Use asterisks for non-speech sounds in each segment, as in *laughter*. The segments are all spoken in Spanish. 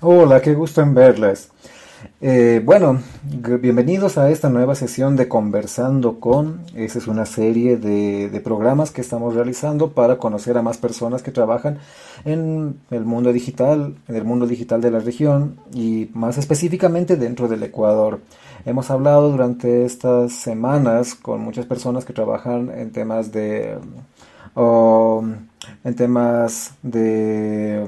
Hola, qué gusto en verles. Eh, bueno, bienvenidos a esta nueva sesión de Conversando con. Esa es una serie de, de, programas que estamos realizando para conocer a más personas que trabajan en el mundo digital, en el mundo digital de la región y más específicamente dentro del Ecuador. Hemos hablado durante estas semanas con muchas personas que trabajan en temas de, en temas de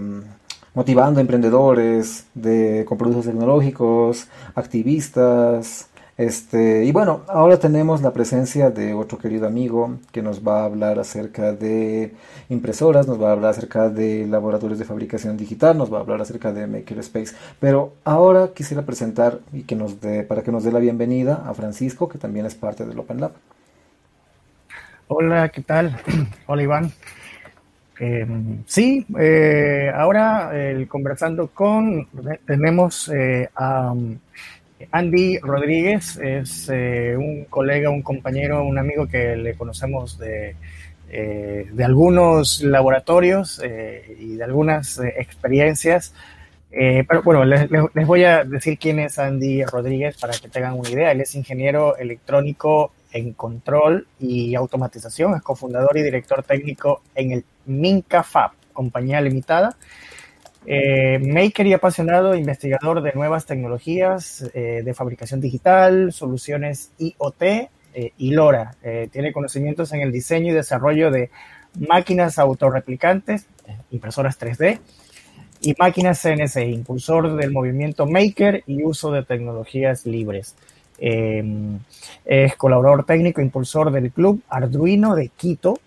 motivando emprendedores de, con productos tecnológicos, activistas. Este, y bueno, ahora tenemos la presencia de otro querido amigo que nos va a hablar acerca de impresoras, nos va a hablar acerca de laboratorios de fabricación digital, nos va a hablar acerca de Makerspace. Pero ahora quisiera presentar y que nos dé, para que nos dé la bienvenida a Francisco, que también es parte del Open Lab. Hola, ¿qué tal? *clears throat* Hola Iván. Eh, sí, eh, ahora conversando con, tenemos eh, a um, Andy Rodríguez, es un colega, un compañero, un amigo que le conocemos de, de algunos laboratorios y de algunas experiencias. pero bueno, les, les, voy a decir quién es Andy Rodríguez para que tengan una idea. Él es ingeniero electrónico en control y automatización, es cofundador y director técnico en el Minca Fab, compañía limitada. Eh, maker y apasionado investigador de nuevas tecnologías eh, de fabricación digital, soluciones IoT eh, y LoRa. tiene conocimientos en el diseño y desarrollo de máquinas autorreplicantes, impresoras 3D y máquinas CNC, impulsor del movimiento Maker y uso de tecnologías libres. Es colaborador técnico, impulsor del club Arduino de Quito,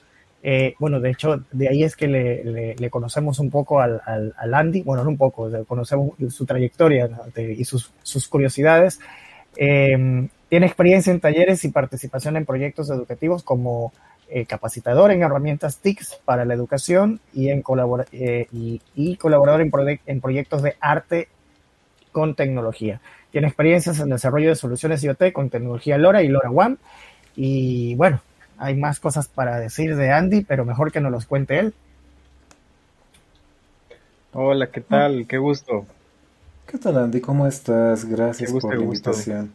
eh, bueno, de hecho, de ahí es que le, conocemos un poco al, Andy, bueno, no un poco, conocemos su trayectoria y sus, curiosidades. Em, tiene experiencia en talleres y participación en proyectos educativos como eh, capacitador en herramientas TICS para la educación y, en eh, y, colaborador en proyectos de arte con tecnología. Tiene experiencias en desarrollo de soluciones IoT con tecnología LoRa y LoRa One. Y bueno, hay más cosas para decir de Andy, pero mejor que nos los cuente él. Hola, ¿qué tal? Qué gusto. ¿Qué tal, Andy? ¿Cómo estás? Gracias por la invitación.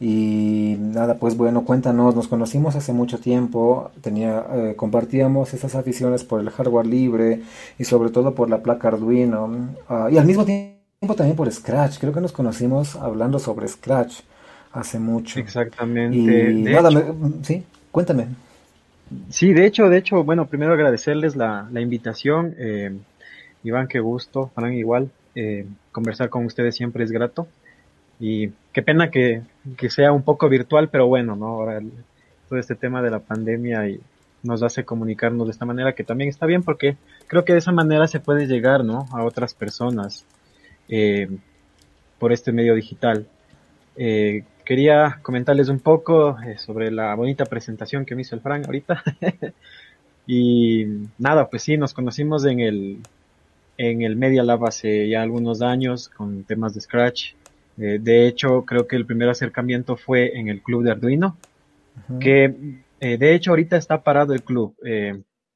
Y nada, pues bueno, cuéntanos, nos conocimos hace mucho tiempo, tenía, eh, compartíamos esas aficiones por el hardware libre y sobre todo por la placa Arduino ah, y al mismo tiempo también por Scratch, creo que nos conocimos hablando sobre Scratch hace mucho. Exactamente. Y nada, sí. Cuéntame. Sí, de hecho, de hecho, bueno, primero agradecerles la, la invitación. Eh, Iván, qué gusto. Fran, igual. Eh, conversar con ustedes siempre es grato. Y qué pena que, que sea un poco virtual, pero bueno, ¿no? Ahora todo este tema de la pandemia y nos hace comunicarnos de esta manera, que también está bien porque creo que de esa manera se puede llegar, ¿no? A otras personas eh, por este medio digital. Eh, quería comentarles un poco eh, sobre la bonita presentación que me hizo el Frank ahorita. *laughs* y nada, pues sí, nos conocimos en el, en el Media Lab hace ya algunos años con temas de Scratch. Eh, de hecho, creo que el primer acercamiento fue en el club de Arduino, que eh, de hecho ahorita está parado el club.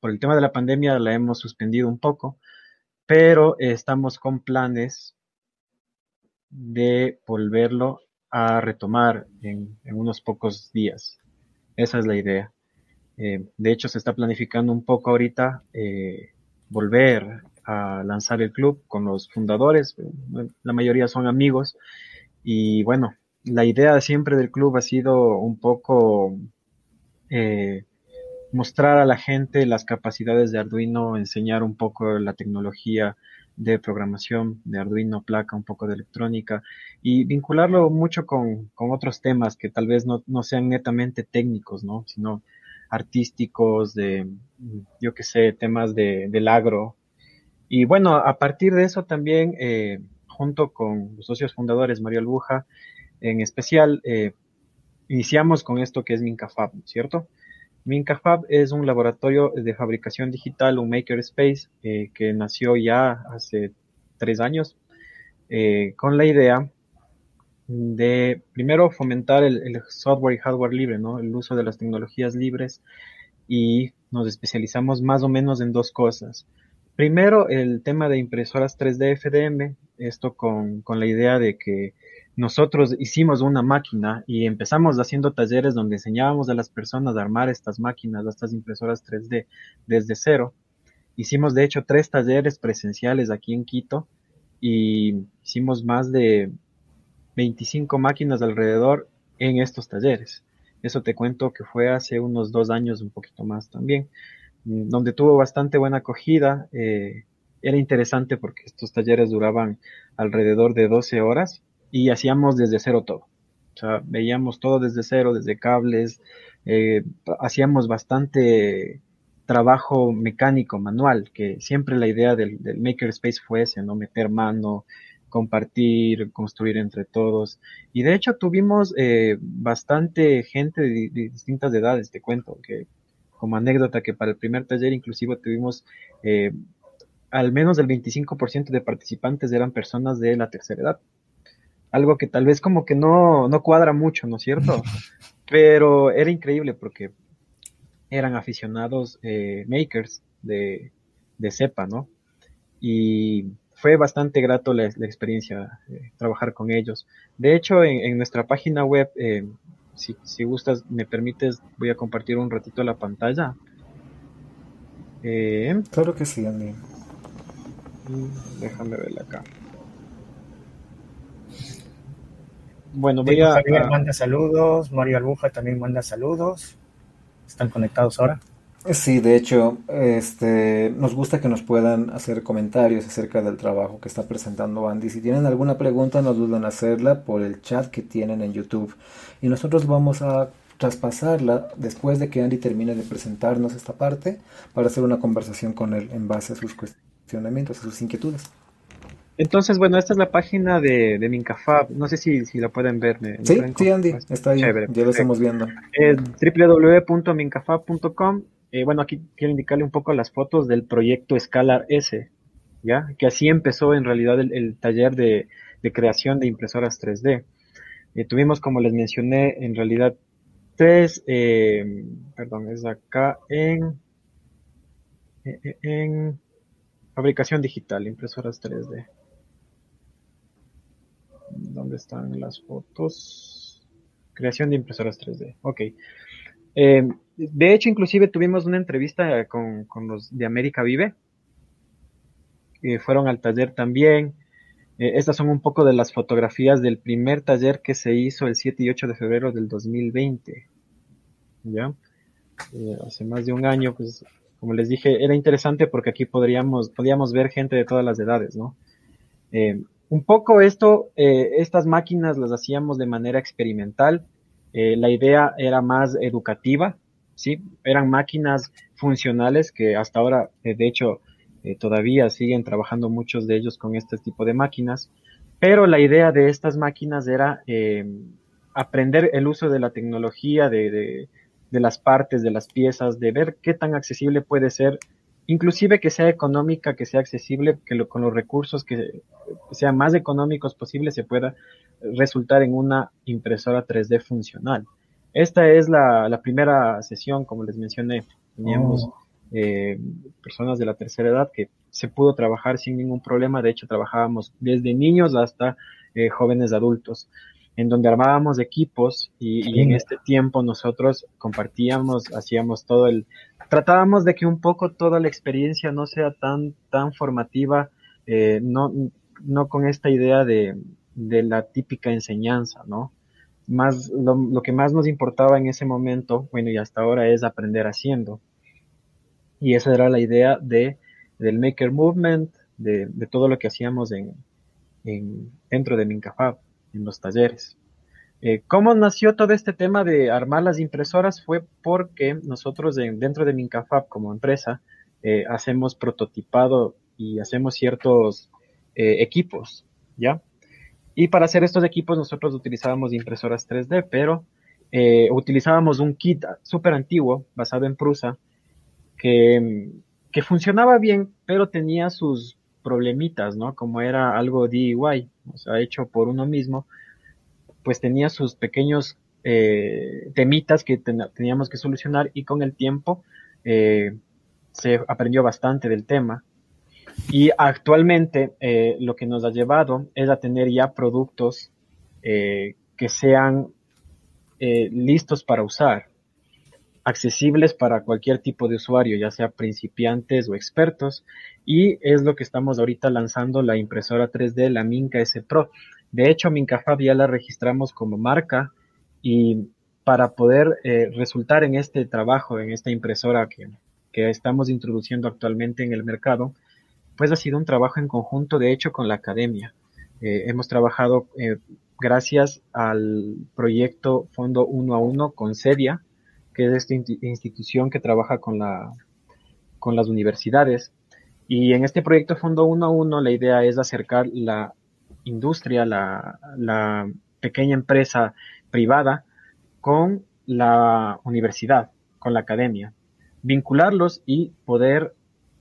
por el tema de la pandemia la hemos suspendido un poco, pero estamos con planes de volverlo a retomar en, unos pocos días. Esa es la idea. Eh, de hecho, se está planificando un poco ahorita eh, volver a lanzar el club con los fundadores. La mayoría son amigos. Y bueno, la idea siempre del club ha sido un poco eh, mostrar a la gente las capacidades de Arduino, enseñar un poco la tecnología de programación, de Arduino, placa, un poco de electrónica y vincularlo mucho con, otros temas que tal vez no, sean netamente técnicos, ¿no? Sino artísticos, de, yo qué sé, temas de, del agro. Y bueno, a partir de eso también, eh, junto con los socios fundadores, Mario Albuja, en especial, eh, iniciamos con esto que es Mincafab, ¿cierto? MincaFab es un laboratorio de fabricación digital, un makerspace, eh, que nació ya hace tres años, eh, con la idea de primero fomentar el, software y hardware libre, ¿no? El uso de las tecnologías libres y nos especializamos más o menos en dos cosas. Primero, el tema de impresoras 3D FDM esto con, con la idea de que nosotros hicimos una máquina y empezamos haciendo talleres donde enseñábamos a las personas a armar estas máquinas, estas impresoras 3D desde cero. Hicimos de hecho tres talleres presenciales aquí en Quito y hicimos más de 25 máquinas alrededor en estos talleres. Eso te cuento que fue hace unos dos años, un poquito más también, donde tuvo bastante buena acogida. Eh, era interesante porque estos talleres duraban alrededor de 12 horas y hacíamos desde cero todo. O sea, veíamos todo desde cero, desde cables, eh, hacíamos bastante trabajo mecánico, manual, que siempre la idea del, del Makerspace fue ese, ¿no? Meter mano, compartir, construir entre todos. Y de hecho tuvimos eh, bastante gente de, distintas edades, te cuento, que como anécdota que para el primer taller inclusive tuvimos eh, al menos el 25% de participantes eran personas de la tercera edad algo que tal vez como que no, no cuadra mucho, ¿no es cierto? *laughs* Pero era increíble porque eran aficionados eh, makers de, de cepa, ¿no? Y fue bastante grato la, experiencia de trabajar con ellos. De hecho, en, nuestra página web, eh, si, si, gustas, me permites, voy a compartir un ratito la pantalla. Eh, claro que sí, Andy. Mm, déjame verla acá. Bueno, voy a, Javier manda saludos, Mario Albuja también manda saludos. ¿Están conectados ahora? Sí, de hecho, este, nos gusta que nos puedan hacer comentarios acerca del trabajo que está presentando Andy. Si tienen alguna pregunta, no duden en hacerla por el chat que tienen en YouTube. Y nosotros vamos a traspasarla después de que Andy termine de presentarnos esta parte para hacer una conversación con él en base a sus cuestionamientos, a sus inquietudes. Entonces, bueno, esta es la página de, de Mincafab. No sé si, si la pueden ver. sí, sí, Andy, está ahí. ya lo estamos viendo. Es www.mincafab.com. Eh, bueno, aquí quiero indicarle un poco las fotos del proyecto Scalar S, ¿ya? Que así empezó en realidad el, taller de, creación de impresoras 3D. Eh, tuvimos, como les mencioné, en realidad tres, eh, perdón, es acá en, en fabricación digital, impresoras 3D. ¿Dónde están las fotos? Creación de impresoras 3D. Ok. Eh, de hecho, inclusive tuvimos una entrevista con, los de América Vive. Fueron al taller también. Eh, estas son un poco de las fotografías del primer taller que se hizo el 7 y 8 de febrero del 2020. ¿Ya? Eh, hace más de un año, pues, como les dije, era interesante porque aquí podríamos, podíamos ver gente de todas las edades, ¿no? Un poco esto, eh, estas máquinas las hacíamos de manera experimental. Eh, la idea era más educativa, ¿sí? Eran máquinas funcionales que hasta ahora, eh, de hecho, todavía siguen trabajando muchos de ellos con este tipo de máquinas. Pero la idea de estas máquinas era aprender el uso de la tecnología, de las partes, de las piezas, de ver qué tan accesible puede ser inclusive que sea económica, que sea accesible, que con los recursos que sean más económicos posibles se pueda resultar en una impresora 3D funcional. Esta es la, primera sesión, como les mencioné, teníamos oh. eh, personas de la tercera edad que se pudo trabajar sin ningún problema, de hecho trabajábamos desde niños hasta eh, jóvenes adultos en donde armábamos equipos y, en este tiempo nosotros compartíamos, hacíamos todo el, tratábamos de que un poco toda la experiencia no sea tan, tan formativa, eh, no, no con esta idea de, de la típica enseñanza, ¿no? Más, lo, lo, que más nos importaba en ese momento, bueno, y hasta ahora es aprender haciendo. Y esa era la idea de, del Maker Movement, de, de todo lo que hacíamos en, en, dentro de Mincafab en los talleres. Eh, ¿Cómo nació todo este tema de armar las impresoras? Fue porque nosotros dentro de Mincafab como empresa eh, hacemos prototipado y hacemos ciertos eh, equipos, ¿ya? Y para hacer estos equipos nosotros utilizábamos impresoras 3D, pero utilizábamos un kit súper antiguo basado en Prusa que, que funcionaba bien, pero tenía sus problemitas, ¿no? Como era algo DIY, o sea, hecho por uno mismo, pues tenía sus pequeños eh, temitas que teníamos que solucionar y con el tiempo eh, se aprendió bastante del tema. Y actualmente eh, lo que nos ha llevado es a tener ya productos que sean listos para usar, accesibles para cualquier tipo de usuario, ya sea principiantes o expertos, y es lo que estamos ahorita lanzando la impresora 3D, la Minca S Pro. De hecho, Mincafab ya la registramos como marca y para poder eh, resultar en este trabajo, en esta impresora que, que estamos introduciendo actualmente en el mercado, pues ha sido un trabajo en conjunto, de hecho, con la academia. Eh, hemos trabajado eh, gracias al proyecto Fondo Uno a Uno con CEDIA, que es esta institución que trabaja con, la, con las universidades. Y en este proyecto Fondo Uno a Uno la idea es acercar la industria, la, la pequeña empresa privada con la universidad, con la academia, vincularlos y poder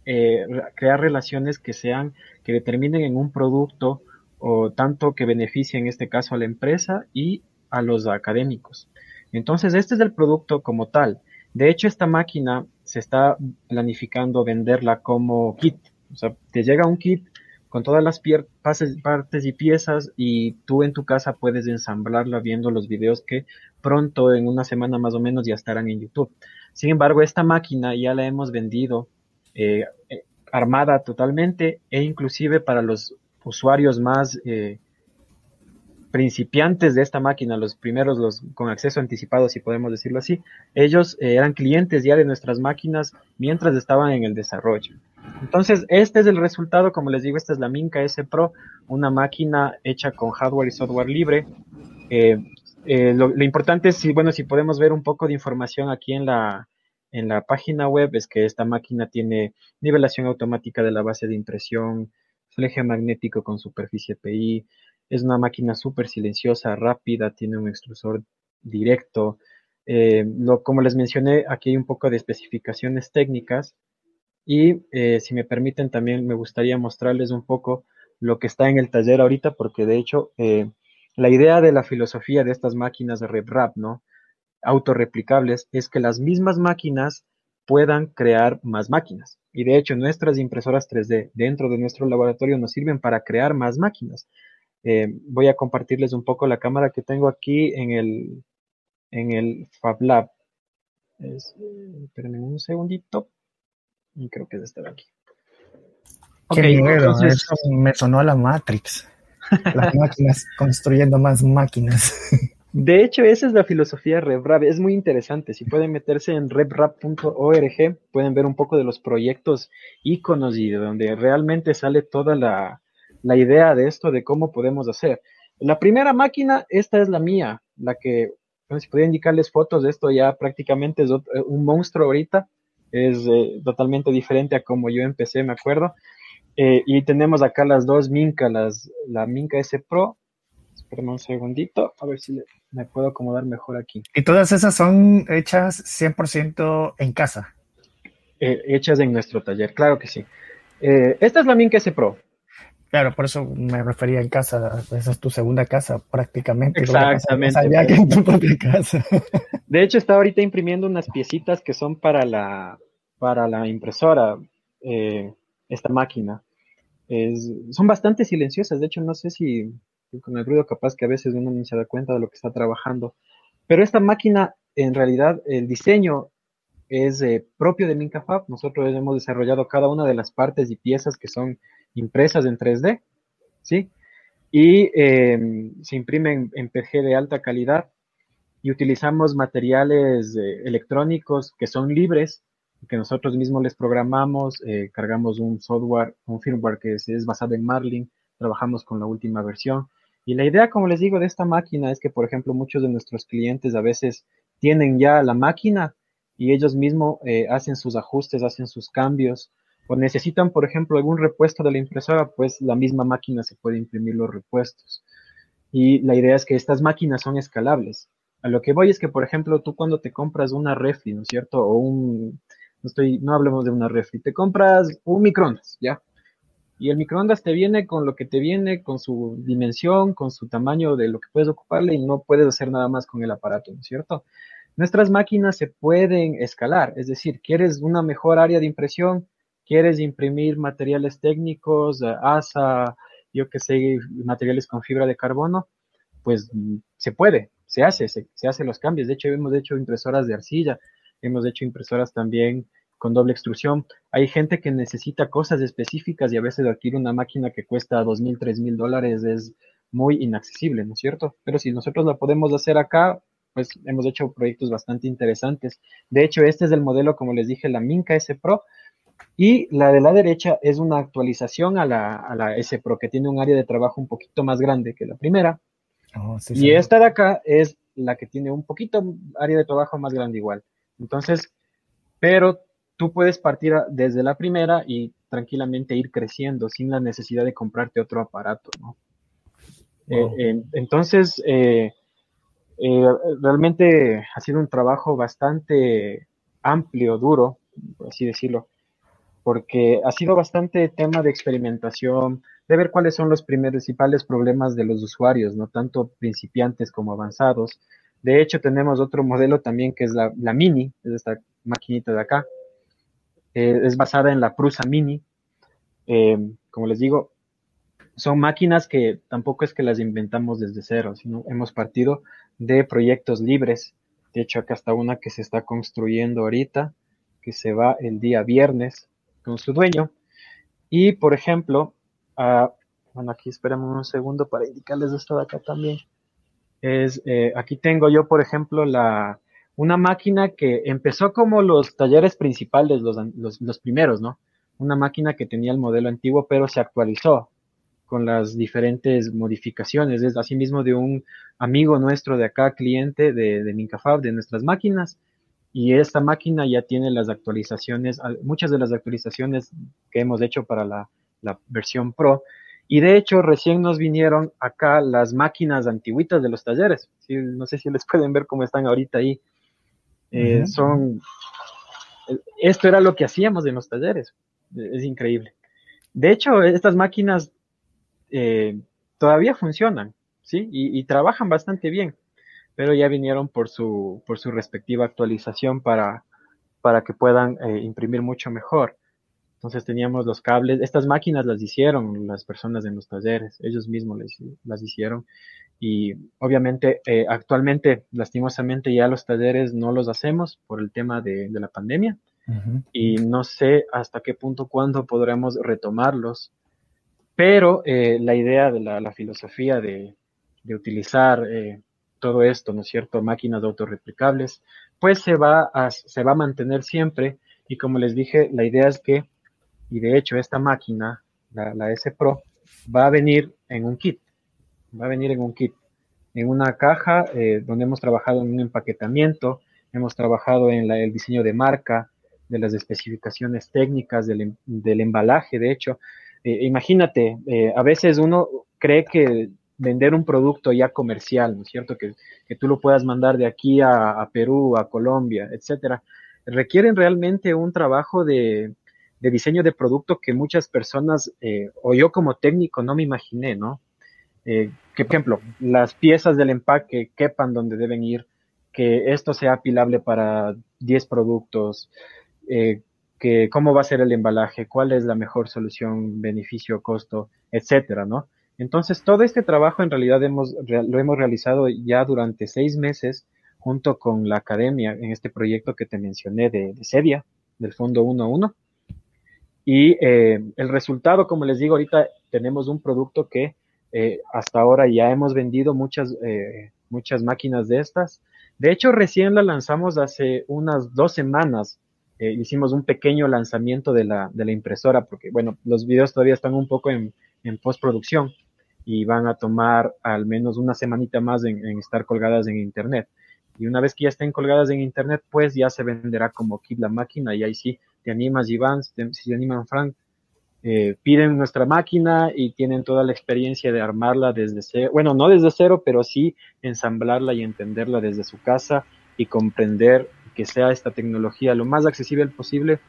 eh, crear relaciones que sean, que determinen en un producto o tanto que beneficie en este caso a la empresa y a los académicos. Entonces, este es el producto como tal. De hecho, esta máquina se está planificando venderla como kit. O sea, te llega un kit con todas las partes y piezas y tú en tu casa puedes ensamblarla viendo los videos que pronto, en una semana más o menos, ya estarán en YouTube. Sin embargo, esta máquina ya la hemos vendido eh, eh, armada totalmente e inclusive para los usuarios más eh, principiantes de esta máquina, los primeros, los con acceso anticipado, si podemos decirlo así, ellos eh, eran clientes ya de nuestras máquinas mientras estaban en el desarrollo. Entonces, este es el resultado, como les digo, esta es la Minca S Pro, una máquina hecha con hardware y software libre. Eh, lo, lo, importante es, si, bueno, si podemos ver un poco de información aquí en la, en la página web, es que esta máquina tiene nivelación automática de la base de impresión, el eje magnético con superficie PI, es una máquina súper silenciosa, rápida, tiene un extrusor directo. Eh, como les mencioné, aquí hay un poco de especificaciones técnicas y eh, si me permiten también me gustaría mostrarles un poco lo que está en el taller ahorita porque de hecho eh, la idea de la filosofía de estas máquinas de RepRap, ¿no? Autorreplicables es que las mismas máquinas puedan crear más máquinas. Y de hecho, nuestras impresoras 3D dentro de nuestro laboratorio nos sirven para crear más máquinas. Eh, voy a compartirles un poco la cámara que tengo aquí en el, en el Fab Lab. espérenme un segundito. Y creo que es estar aquí. Qué entonces... me sonó a la Matrix. *laughs* Las máquinas construyendo más máquinas. De hecho, esa es la filosofía de RevRap. Es muy interesante. Si pueden meterse en revrap.org, pueden ver un poco de los proyectos íconos y de donde realmente sale toda la, la idea de esto, de cómo podemos hacer. La primera máquina, esta es la mía, la que, si podía indicarles fotos de esto, ya prácticamente es un monstruo ahorita. Es eh, totalmente diferente a como yo empecé, me acuerdo. Eh, y tenemos acá las dos Minca, las, la Minca S Pro Espérame un segundito, a ver si me puedo acomodar mejor aquí. ¿Y todas esas son hechas 100% en casa? Eh, hechas en nuestro taller, claro que sí. Eh, esta es la Minca S Pro. Claro, por eso me refería en casa. Esa es tu segunda casa, prácticamente. Exactamente. que en tu propia casa. *laughs* De hecho, está ahorita imprimiendo unas piecitas que son para la, para la impresora, eh, esta máquina. son bastante silenciosas. De hecho, no sé si con el ruido capaz que a veces uno ni se da cuenta de lo que está trabajando. Pero esta máquina, en realidad, el diseño es eh, propio de Mincafab. Nosotros hemos desarrollado cada una de las partes y piezas que son impresas en 3D, ¿sí? Y em, se imprimen en PG de alta calidad y utilizamos materiales eh, electrónicos que son libres, que nosotros mismos les programamos, eh, cargamos un software, un firmware que es basado en Marlin, trabajamos con la última versión y la idea, como les digo, de esta máquina es que, por ejemplo, muchos de nuestros clientes a veces tienen ya la máquina y ellos mismos eh, hacen sus ajustes, hacen sus cambios, o necesitan, por ejemplo, algún repuesto de la impresora, pues la misma máquina se puede imprimir los repuestos. Y la idea es que estas máquinas son escalables. A lo que voy es que, por ejemplo, tú cuando te compras una refri, ¿no es cierto? O un, no estoy, no hablemos de una refri, te compras un microondas, ¿ya? Y el microondas te viene con lo que te viene, con su dimensión, con su tamaño de lo que puedes ocuparle y no puedes hacer nada más con el aparato, ¿no es cierto? Nuestras máquinas se pueden escalar, es decir, quieres una mejor área de impresión, quieres imprimir materiales técnicos, ASA, yo que sé, materiales con fibra de carbono, pues se puede, se hace, se, se hace los cambios. De hecho, hemos hecho impresoras de arcilla, hemos hecho impresoras también con doble extrusión. Hay gente que necesita cosas específicas y a veces adquirir una máquina que cuesta dos mil, tres mil dólares es muy inaccesible, ¿no es cierto? Pero si nosotros la podemos hacer acá, pues hemos hecho proyectos bastante interesantes. De hecho, este es el modelo, como les dije, la Minca S Pro. Y la de la derecha es una actualización a la, a la S Pro, que tiene un área de trabajo un poquito más grande que la primera. Oh, y esta de acá es la que tiene un poquito área de trabajo más grande igual. Entonces, pero tú puedes partir desde la primera y tranquilamente ir creciendo sin la necesidad de comprarte otro aparato, ¿no? Eh, entonces, eh, eh, realmente ha sido un trabajo bastante amplio, duro, por así decirlo, porque ha sido bastante tema de experimentación, de ver cuáles son los principales problemas de los usuarios, no tanto principiantes como avanzados. De hecho, tenemos otro modelo también que es la, Mini, es esta maquinita de acá, eh, es basada en la Prusa Mini. Eh, como les digo, son máquinas que tampoco es que las inventamos desde cero, sino hemos partido de proyectos libres. De hecho, acá está una que se está construyendo ahorita, que se va el día viernes con su dueño. Y, por ejemplo, bueno, aquí esperemos un segundo para indicarles esto de acá también. Es, eh, aquí tengo yo, por ejemplo, la, una máquina que empezó como los talleres principales, los, los, los, primeros, ¿no? Una máquina que tenía el modelo antiguo, pero se actualizó con las diferentes modificaciones. Es asimismo de un amigo nuestro de acá, cliente de, de Mincafab, de nuestras máquinas. Y esta máquina ya tiene las actualizaciones, muchas de las actualizaciones que hemos hecho para la, la versión Pro. Y de hecho, recién nos vinieron acá las máquinas antiguitas de los talleres. ¿sí? No sé si les *laughs* pueden ver cómo están ahorita ahí eh, son, esto era lo que hacíamos en los talleres. Es increíble. De hecho, estas máquinas eh, todavía funcionan, ¿sí? Y, trabajan bastante bien, pero ya vinieron por su, por su respectiva actualización para, para que puedan eh, imprimir mucho mejor. Entonces teníamos los cables, estas máquinas las hicieron las personas en los talleres, ellos mismos las hicieron. Y obviamente eh, actualmente lastimosamente ya los talleres no los hacemos por el tema de, la pandemia. Y no sé hasta qué punto, cuándo podremos retomarlos, pero eh, la idea de la, filosofía de, utilizar eh, todo esto, ¿no es cierto?, máquinas autorreplicables, pues se va, a, se va a mantener siempre y como les dije, la idea es que, y de hecho esta máquina, la, S Pro, va a venir en un kit va a venir en un kit, en una caja eh, donde hemos trabajado en un empaquetamiento, hemos trabajado en el diseño de marca, de las especificaciones técnicas, del, em, embalaje, de hecho. Eh, imagínate, eh, a veces uno cree que vender un producto ya comercial, ¿no es cierto? Que, tú lo puedas mandar de aquí a, Perú, a Colombia, etcétera, requieren realmente un trabajo de, diseño de producto que muchas personas, o yo como técnico, no me imaginé, ¿no? Eh, que, por ejemplo, las piezas del empaque quepan donde deben ir, que esto sea apilable para 10 productos, eh, que cómo va a ser el embalaje, cuál es la mejor solución, beneficio, costo, etcétera, ¿no? Entonces, todo este trabajo en realidad lo hemos realizado ya durante seis meses junto con la academia en este proyecto que te mencioné de, de Sedia, del Fondo 1.1. Y eh, el resultado, como les digo, ahorita tenemos un producto que eh, hasta ahora ya hemos vendido muchas, eh, muchas máquinas de estas. De hecho, recién la lanzamos hace unas dos semanas. Eh, hicimos un pequeño lanzamiento de la, de la impresora, porque, bueno, los videos todavía están un poco en, en postproducción y van a tomar al menos una semanita más en, estar colgadas en internet. Y una vez que ya estén colgadas en internet, pues ya se venderá como kit la máquina y ahí sí te animas, Iván, si te animan, Frank, eh, piden nuestra máquina y tienen toda la experiencia de armarla desde cero, bueno, no desde cero, pero sí ensamblarla y entenderla desde su casa y comprender que sea esta tecnología lo más accesible posible.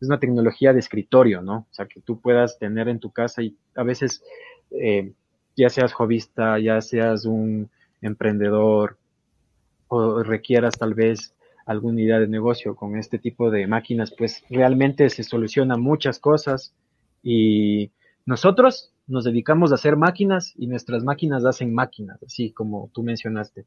Es una tecnología de escritorio, ¿no? O sea, que tú puedas tener en tu casa y a veces, eh, ya seas jovista, ya seas un emprendedor o requieras tal vez alguna idea de negocio con este tipo de máquinas, pues realmente se solucionan muchas cosas y nosotros nos dedicamos a hacer máquinas y nuestras máquinas hacen máquinas, así como tú mencionaste.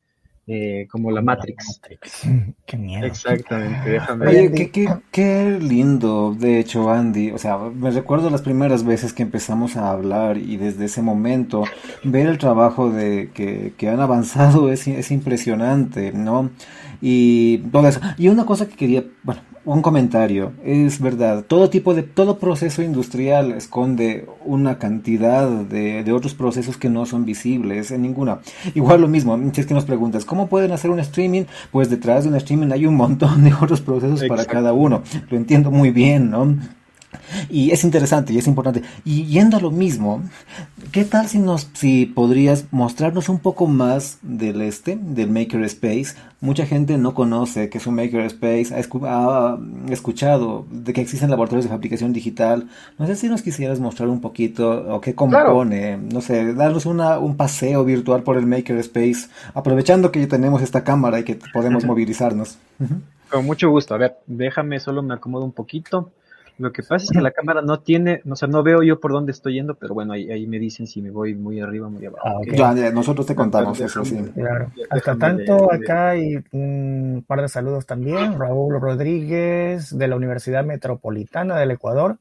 Eh, como la Matrix. *laughs* Qué miedo. Exactamente, déjame. Oye, qué, qué, qué, lindo, de hecho, Andy. O sea, me recuerdo las primeras veces que empezamos a hablar y desde ese momento ver el trabajo de que, que han avanzado es, es impresionante, ¿no? Y todo eso. Y una cosa que quería, bueno, un comentario. Es verdad, todo tipo de, todo proceso industrial esconde una cantidad de, de, otros procesos que no son visibles en ninguna. Igual lo mismo, si es que nos preguntas, ¿cómo pueden hacer un streaming? Pues detrás de un streaming hay un montón de otros procesos Exacto. para cada uno. Lo entiendo muy bien, ¿no? Y es interesante y es importante. Y yendo a lo mismo, ¿qué tal si nos, si podrías mostrarnos un poco más del este, del Makerspace? Mucha gente no conoce que es un Makerspace, ha, escu ha escuchado de que existen laboratorios de fabricación digital. No sé si nos quisieras mostrar un poquito o qué compone, claro. no sé, darnos una, un paseo virtual por el Makerspace, aprovechando que ya tenemos esta cámara y que podemos *laughs* movilizarnos. Con mucho gusto. A ver, déjame solo me acomodo un poquito. Lo que pasa es que la cámara no tiene, o sea, no veo yo por dónde estoy yendo, pero bueno, ahí, ahí me dicen si me voy muy arriba, muy abajo. Ah, okay. ya, ya, nosotros te contamos eso, sí. Claro. Hasta tanto, acá hay un par de saludos también. Raúl Rodríguez, de la Universidad Metropolitana del Ecuador.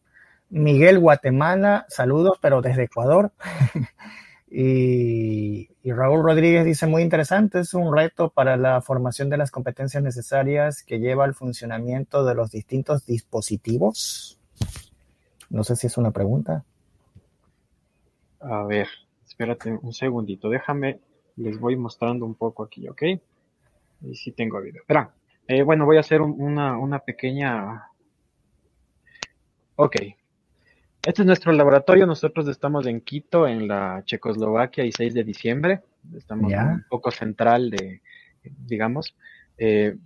Miguel Guatemala, saludos, pero desde Ecuador. *laughs* y, y Raúl Rodríguez dice, muy interesante, es un reto para la formación de las competencias necesarias que lleva al funcionamiento de los distintos dispositivos. No sé si es una pregunta. A ver, espérate un segundito, déjame, les voy mostrando un poco aquí, ¿ok? Y si tengo video. Espera, eh, bueno, voy a hacer un, una, una pequeña... Ok, este es nuestro laboratorio. Nosotros estamos en Quito, en la Checoslovaquia, y 6 de diciembre. Estamos yeah. un poco central de, digamos. Eh,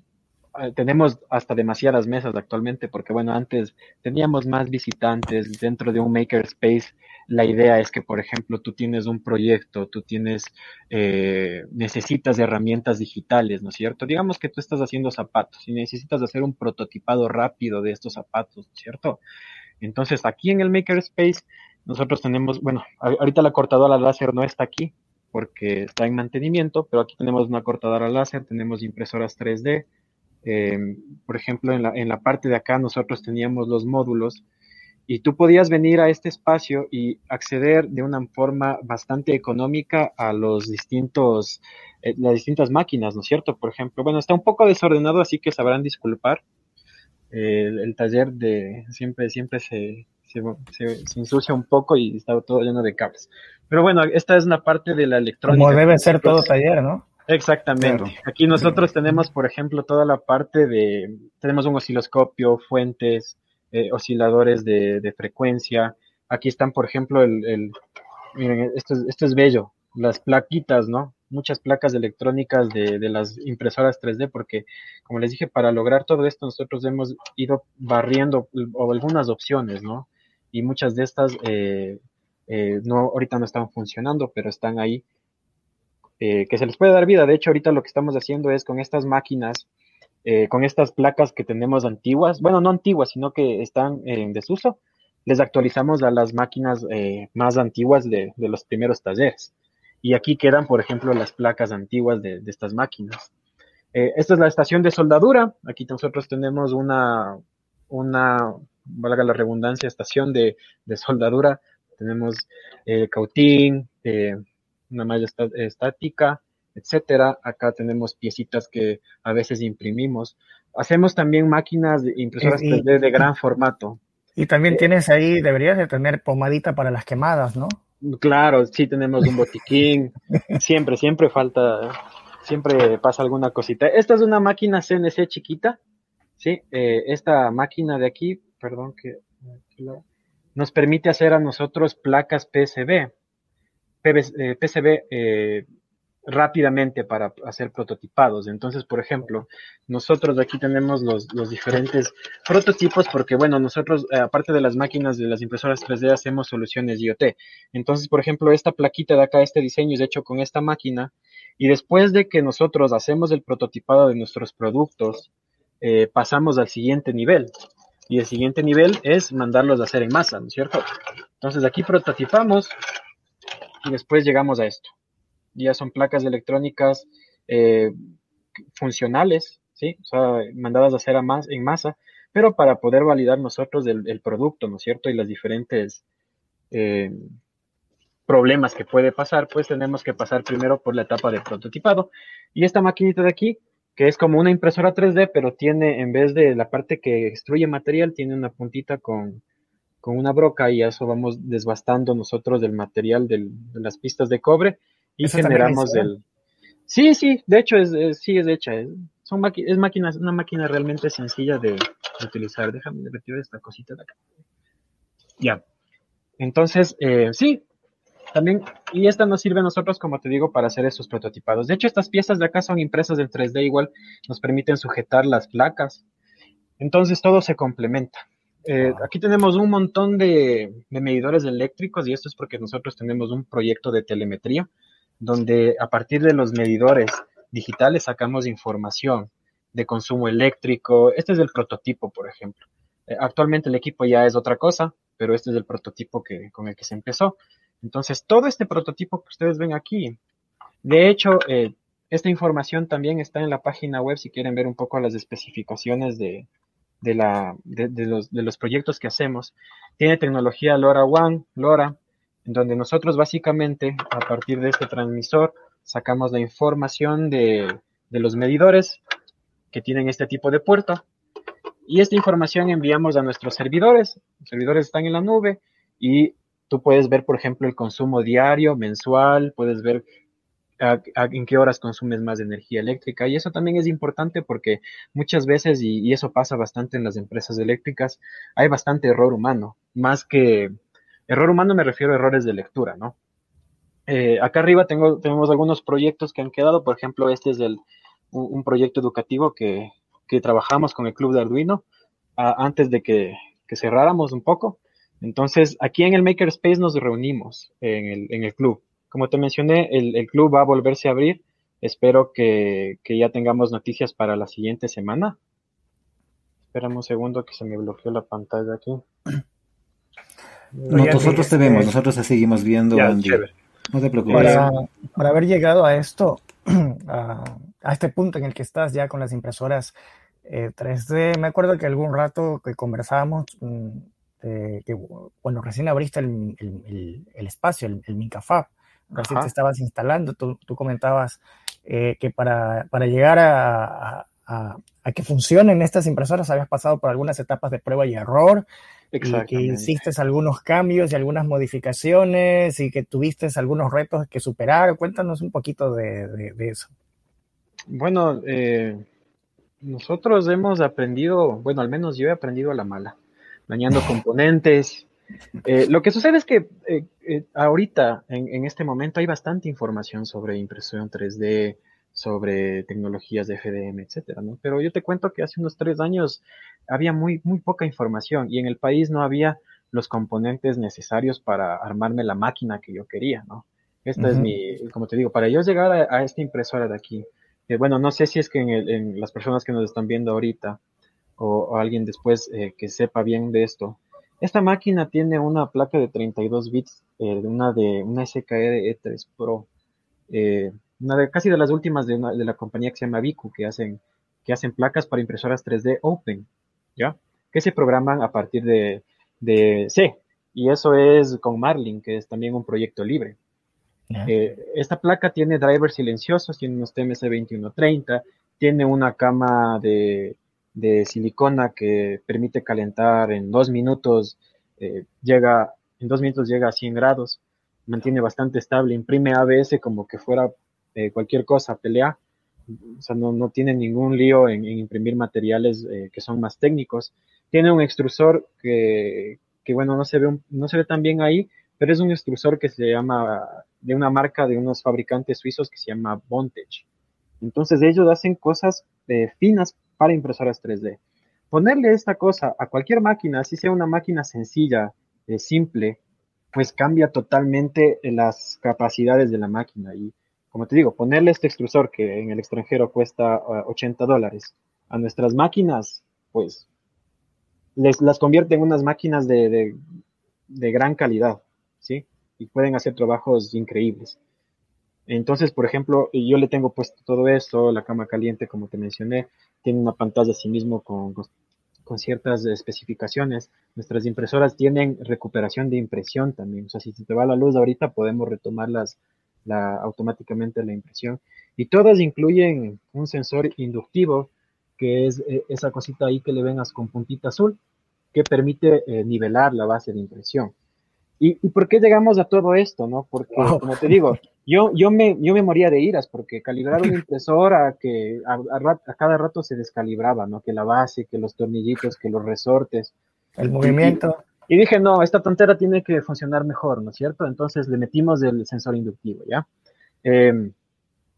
tenemos hasta demasiadas mesas actualmente, porque bueno, antes teníamos más visitantes dentro de un makerspace. La idea es que, por ejemplo, tú tienes un proyecto, tú tienes, eh, necesitas herramientas digitales, ¿no es cierto? Digamos que tú estás haciendo zapatos y necesitas hacer un prototipado rápido de estos zapatos, ¿no es cierto? Entonces, aquí en el Makerspace, nosotros tenemos, bueno, ahorita la cortadora láser no está aquí porque está en mantenimiento, pero aquí tenemos una cortadora láser, tenemos impresoras 3D. Eh, por ejemplo, en la, en la parte de acá nosotros teníamos los módulos y tú podías venir a este espacio y acceder de una forma bastante económica a los distintos, eh, las distintas máquinas, ¿no es cierto? Por ejemplo, bueno, está un poco desordenado, así que sabrán disculpar, el, el, taller de siempre, siempre se, se, se, se, ensucia un poco y está todo lleno de cables. Pero bueno, esta es una parte de la electrónica. Como debe ser todo taller, ¿no? Exactamente. Claro. Aquí nosotros tenemos, por ejemplo, toda la parte de, tenemos un osciloscopio, fuentes, eh, osciladores de, de, frecuencia. Aquí están, por ejemplo, el, el miren, esto es, esto es bello, las plaquitas, ¿no? muchas placas electrónicas de, de, las impresoras 3D, porque, como les dije, para lograr todo esto nosotros hemos ido barriendo o algunas opciones, ¿no? Y muchas de estas eh, eh, no, ahorita no están funcionando, pero están ahí, eh, que se les puede dar vida. De hecho, ahorita lo que estamos haciendo es con estas máquinas, eh, con estas placas que tenemos antiguas, bueno, no antiguas, sino que están en desuso, les actualizamos a las máquinas más antiguas de los primeros talleres. Y aquí quedan, por ejemplo, las placas antiguas de, de estas máquinas. Eh, esta es la estación de soldadura. Aquí nosotros tenemos una, una valga la redundancia, estación de, de soldadura. Tenemos eh, cautín, eh, una malla estática, etcétera. Acá tenemos piecitas que a veces imprimimos. Hacemos también máquinas de impresoras 3D de gran formato. Y también tienes ahí, deberías de tener pomadita para las quemadas, ¿no? Claro, sí tenemos un botiquín, *laughs* siempre, siempre falta, siempre pasa alguna cosita. Esta es una máquina CNC chiquita, ¿sí? Eh, esta máquina de aquí, perdón que nos permite hacer a nosotros placas PCB, PCB eh, rápidamente para hacer prototipados. Entonces, por ejemplo, nosotros aquí tenemos los, diferentes prototipos porque, bueno, nosotros, eh, aparte de las máquinas de las impresoras 3D, hacemos soluciones IoT. Entonces, por ejemplo, esta plaquita de acá, este diseño es hecho con esta máquina y después de que nosotros hacemos el prototipado de nuestros productos, eh, pasamos al siguiente nivel. Y el siguiente nivel es mandarlos a hacer en masa, ¿no es cierto? Entonces aquí prototipamos y después llegamos a esto. Ya son placas electrónicas eh, funcionales, ¿sí? O sea, mandadas a hacer a en masa, pero para poder validar nosotros el, producto, ¿no es cierto? Y las diferentes eh, problemas que puede pasar, pues tenemos que pasar primero por la etapa de prototipado. Y esta maquinita de aquí, que es como una impresora 3D, pero tiene, en vez de la parte que extruye material, tiene una puntita con, una broca y eso vamos desbastando nosotros del material de las pistas de cobre y generamos el... Sí, sí, de hecho es, sí es hecha. Es, son es máquinas, una máquina realmente sencilla de, de utilizar. Déjame retirar esta cosita de acá. Ya. Entonces, eh, sí, también, y esta nos sirve a nosotros, como te digo, para hacer esos prototipados. De hecho, estas piezas de acá son impresas en 3D, igual nos permiten sujetar las placas. Entonces, todo se complementa. Eh, aquí tenemos un montón de, medidores eléctricos y esto es porque nosotros tenemos un proyecto de telemetría donde a partir de los medidores digitales sacamos información de consumo eléctrico. Este es el prototipo, por ejemplo. Eh, actualmente el equipo ya es otra cosa, pero este es el prototipo que, con el que se empezó. Entonces, todo este prototipo que ustedes ven aquí, de hecho, eh, esta información también está en la página web si quieren ver un poco las especificaciones de, de, la, de, los, de los proyectos que hacemos. Tiene tecnología LoRa One, LoRa, donde nosotros básicamente a partir de este transmisor sacamos la información de, de los medidores que tienen este tipo de puerta y esta información enviamos a nuestros servidores. Los servidores están en la nube y Tú puedes ver, por ejemplo, el consumo diario, mensual, puedes ver en qué horas consumes más energía eléctrica. Y eso también es importante porque muchas veces, y, eso pasa bastante en las empresas eléctricas, hay bastante error humano. Más que error humano me refiero a errores de lectura, ¿no? Eh, acá arriba tenemos algunos proyectos que han quedado. Por ejemplo, este es el, un, proyecto educativo que, trabajamos con el Club de Arduino antes de que, cerráramos un poco. Entonces, aquí en el Makerspace nos reunimos en el, club. Como te mencioné, el, club va a volverse a abrir. Espero que, que, ya tengamos noticias para la siguiente semana. Espérame un segundo que se me bloqueó la pantalla aquí. Nosotros te vemos, nosotros te seguimos viendo. no te preocupes. Para, para, haber llegado a esto, *clears throat* a, a, este punto en el que estás ya con las impresoras eh, 3D, me acuerdo que algún rato que conversábamos, este, que cuando recién abriste el, el, espacio, el, el Mincafab, recién te estabas instalando, tú, tú comentabas eh, que para, para llegar a, a, a, que funcionen estas impresoras habías pasado por algunas etapas de prueba y error, y que hiciste algunos cambios y algunas modificaciones y que tuviste algunos retos que superar. Cuéntanos un poquito de, de, eso. Bueno, eh, nosotros hemos aprendido, bueno, al menos yo he aprendido a la mala dañando *laughs* componentes. Eh, lo que sucede es que eh, ahorita, en, este momento, hay bastante información sobre impresión 3D, sobre tecnologías de FDM, etcétera, ¿no? Pero yo te cuento que hace unos tres años había muy, muy poca información y en el país no había los componentes necesarios para armarme la máquina que yo quería, ¿no? Esta es mi, como te digo, para yo llegar a, esta impresora de aquí, bueno, no sé si es que en las personas que nos están viendo ahorita, o, alguien después eh, que sepa bien de esto. Esta máquina tiene una placa de 32 bits, eh, una de una SKE E3 Pro, eh, una de casi de las últimas de, una, de la compañía que se llama Vicu, que hacen, que hacen placas para impresoras 3D Open, ¿ya? Que se programan a partir de, de C, y eso es con Marlin, que es también un proyecto libre. esta placa tiene drivers silenciosos, tiene unos TMC2130, tiene una cama de de silicona que permite calentar en dos minutos, eh, llega, en dos minutos llega a 100 grados, mantiene bastante estable, imprime ABS como que fuera eh, cualquier cosa, pelea, o sea, no, no tiene ningún lío en, imprimir materiales eh, que son más técnicos. Tiene un extrusor que, que bueno, no se, ve no se ve tan bien ahí, pero es un extrusor que se llama, de una marca de unos fabricantes suizos que se llama Bontage. Entonces ellos hacen cosas finas para impresoras 3D. Ponerle esta cosa a cualquier máquina, si sea una máquina sencilla, eh, simple, pues cambia totalmente las capacidades de la máquina. Y como te digo, ponerle este extrusor que en el extranjero cuesta 80 ah, dólares a nuestras máquinas, pues las convierte en unas máquinas de, gran calidad, ¿sí? Y pueden hacer trabajos increíbles. Entonces, por ejemplo, yo le tengo puesto todo esto, la cama caliente, como te mencioné, tiene una pantalla sí mismo con, con ciertas especificaciones. Nuestras impresoras tienen recuperación de impresión también. O sea, si se te va la luz ahorita, podemos retomarlas la, automáticamente la impresión. Y todas incluyen un sensor inductivo, que es eh, esa cosita ahí que le vengas con puntita azul, que permite eh, nivelar la base de impresión. ¿Y, por qué llegamos a todo esto, no? Porque, como te digo, yo, yo, me, yo me moría de iras porque calibrar una impresora que a, a, cada rato se descalibraba, ¿no? Que la base, que los tornillitos, que los resortes. El movimiento. Y, dije, no, esta tontera tiene que funcionar mejor, ¿no es cierto? Entonces le metimos el sensor inductivo, ¿ya? Eh,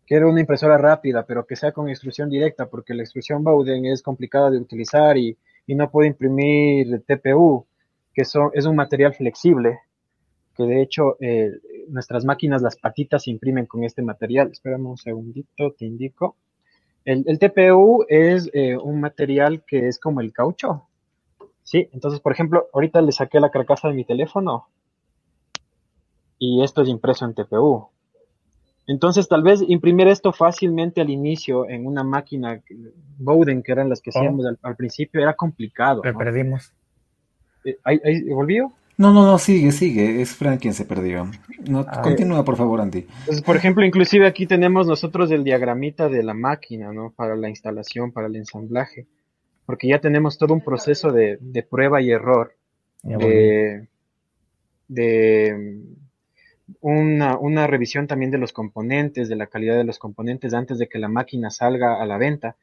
quiero una impresora rápida, pero que sea con extrusión directa, porque la extrusión Bowden es complicada de utilizar y, y no puede imprimir TPU, que son, es un material flexible que de hecho eh, nuestras máquinas, las patitas, imprimen con este material. Espérame un segundito, te indico. El, TPU es eh, un material que es como el caucho. Sí, entonces, por ejemplo, ahorita le saqué la carcasa de mi teléfono y esto es impreso en TPU. Entonces, tal vez imprimir esto fácilmente al inicio en una máquina Bowden, que eran las que oh. hacíamos al, principio, era complicado. Le perdimos. Eh, ¿Ahí, volvió? No, no, no, sigue, sigue. Es Frank quien se perdió. No, ah, continúa, por favor, Andy. Entonces, por ejemplo, inclusive aquí tenemos nosotros el diagramita de la máquina, ¿no? Para la instalación, para el ensamblaje. Porque ya tenemos todo un proceso de, prueba y error. De, de una, una, revisión también de los componentes, de la calidad de los componentes antes de que la máquina salga a la venta.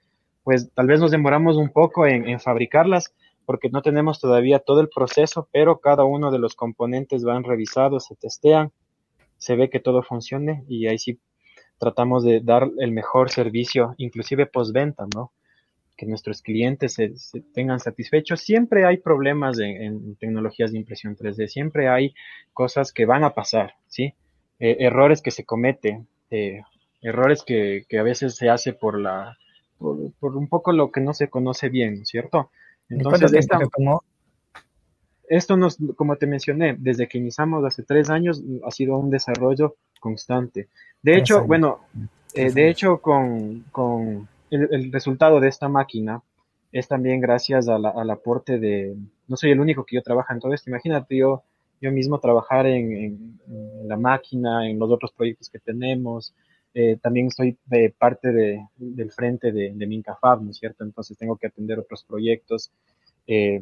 Pues tal vez nos demoramos un poco en, en fabricarlas, porque no tenemos todavía todo el proceso, pero cada uno de los componentes van revisados, se testean, se ve que todo funcione y ahí sí tratamos de dar el mejor servicio, inclusive postventa, ¿no? Que nuestros clientes se, tengan satisfechos. Siempre hay problemas en, tecnologías de impresión 3D, siempre hay cosas que van a pasar, ¿sí? Eh, errores que se cometen, eh, errores que, que, a veces se hace por la por, por, un poco lo que no se conoce bien, ¿cierto? Entonces, esto nos, como te mencioné, desde que iniciamos hace tres años, ha sido un desarrollo constante. De hecho, bueno, eh, de hecho, con, con el, resultado de esta máquina es también gracias al aporte de, no soy el único que yo trabaja en todo esto, imagínate yo, yo mismo trabajar en, la máquina, en los otros proyectos que tenemos, eh, también soy parte de, del frente de, de Mincafab, ¿no es cierto? Entonces tengo que atender otros proyectos. Eh,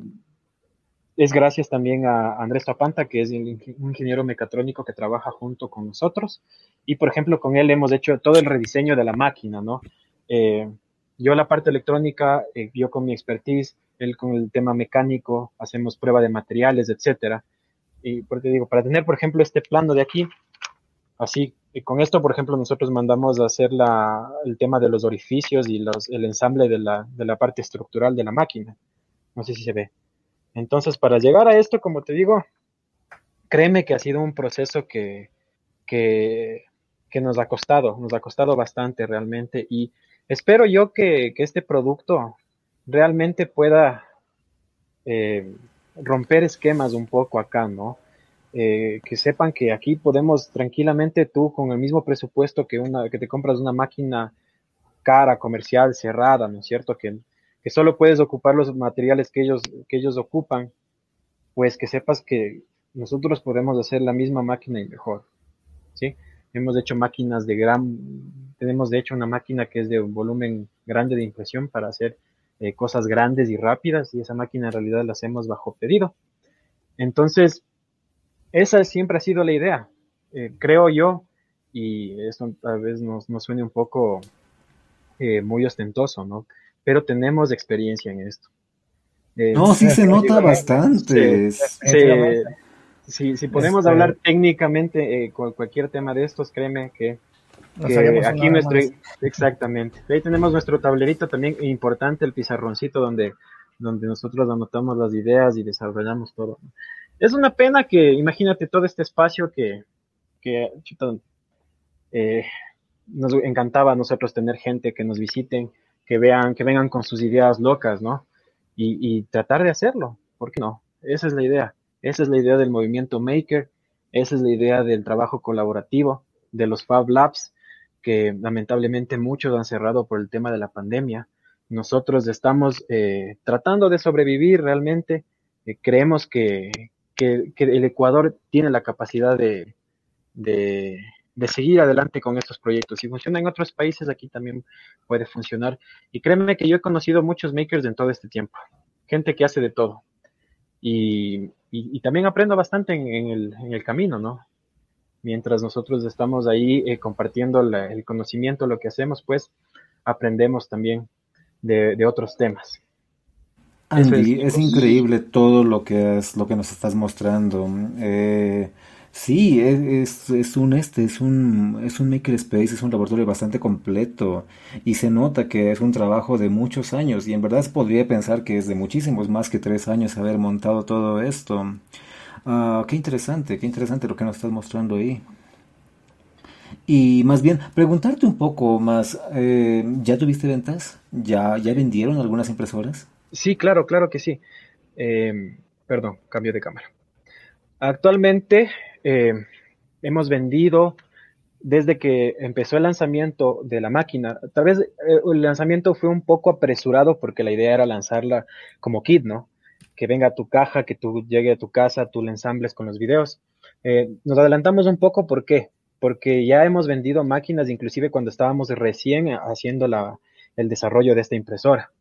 es gracias también a Andrés Tapanta, que es un ingeniero mecatrónico que trabaja junto con nosotros. Y, por ejemplo, con él hemos hecho todo el rediseño de la máquina, ¿no? Eh, yo la parte electrónica, yo con mi expertise, él con el tema mecánico, hacemos prueba de materiales, etcétera. Y porque digo, para tener, por ejemplo, este plano de aquí, así y con esto, por ejemplo, nosotros mandamos a hacer la, el tema de los orificios y los, el ensamble de la, de la parte estructural de la máquina. No sé si se ve. Entonces, para llegar a esto, como te digo, créeme que ha sido un proceso que, que, que nos ha costado, nos ha costado bastante realmente y espero yo que, que este producto realmente pueda eh, romper esquemas un poco acá, ¿no? Eh, que sepan que aquí podemos tranquilamente tú con el mismo presupuesto que una que te compras una máquina cara, comercial, cerrada, ¿no es cierto? Que, que solo puedes ocupar los materiales que ellos, que ellos ocupan, pues que sepas que nosotros podemos hacer la misma máquina y mejor, ¿sí? Hemos hecho máquinas de gran, tenemos de hecho una máquina que es de un volumen grande de impresión para hacer eh, cosas grandes y rápidas y esa máquina en realidad la hacemos bajo pedido. Entonces, esa siempre ha sido la idea, eh, creo yo, y esto tal vez nos, nos suene un poco eh, muy ostentoso, ¿no? Pero tenemos experiencia en esto. No, sí se *laughs* nota bastante. Si podemos este hablar técnicamente con cualquier tema de estos, créeme que, aquí nuestro, exactamente. Ahí tenemos nuestro tablerito también importante, el pizarroncito donde, donde nosotros anotamos las ideas y desarrollamos todo. Es una pena que, imagínate todo este espacio que, que eh, nos encantaba a nosotros tener gente que nos visiten, que vean, que vengan con sus ideas locas, ¿no? Y, y tratar de hacerlo, ¿por qué no? Esa es la idea, esa es la idea del movimiento Maker, esa es la idea del trabajo colaborativo, de los Fab Labs, que lamentablemente muchos han cerrado por el tema de la pandemia. Nosotros estamos eh, tratando de sobrevivir realmente. Eh, creemos que, que, el Ecuador tiene la capacidad de, de, de, seguir adelante con estos proyectos. Si funciona en otros países, aquí también puede funcionar. Y créeme que yo he conocido muchos makers en todo este tiempo. Gente que hace de todo. Y, y, también aprendo bastante en, el, en, el, camino, ¿no? Mientras nosotros estamos ahí eh, compartiendo la, el conocimiento, lo que hacemos, pues aprendemos también de, de otros temas. Andy, es, es, increíble todo lo que es, lo que nos estás mostrando. Eh, Sí, es, es, un este, es un, es un makerspace, es un laboratorio bastante completo y se nota que es un trabajo de muchos años y en verdad podría pensar que es de muchísimos más que tres años haber montado todo esto. Ah, qué interesante, qué interesante lo que nos estás mostrando ahí. Y más bien, preguntarte un poco más, eh, ¿ya tuviste ventas? ¿Ya, ¿Ya vendieron algunas impresoras? Sí, claro, claro que sí. Eh, perdón, cambio de cámara. Actualmente eh, hemos vendido desde que empezó el lanzamiento de la máquina. Tal vez eh, el lanzamiento fue un poco apresurado porque la idea era lanzarla como kit, ¿no? Que venga a tu caja, que tú llegue a tu casa, tú la ensambles con los videos. Eh, nos adelantamos un poco, ¿por qué? Porque ya hemos vendido máquinas, inclusive cuando estábamos recién haciendo el desarrollo de esta impresora,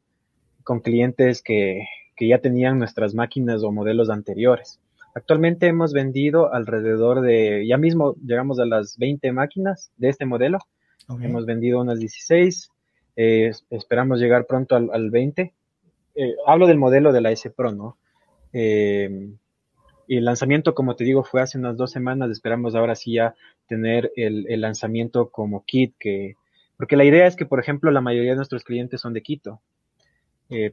con clientes que ya tenían nuestras máquinas o modelos anteriores. Actualmente hemos vendido alrededor de, ya mismo llegamos a las 20 máquinas de este modelo. Hemos vendido unas 16. Eh, esperamos llegar pronto al, 20. Eh, hablo del modelo de la S Pro, ¿no? Eh, y el lanzamiento, como te digo, fue hace unas dos semanas. Esperamos ahora sí ya tener el, el lanzamiento como kit, que, porque la idea es que, por ejemplo, la mayoría de nuestros clientes son de Quito.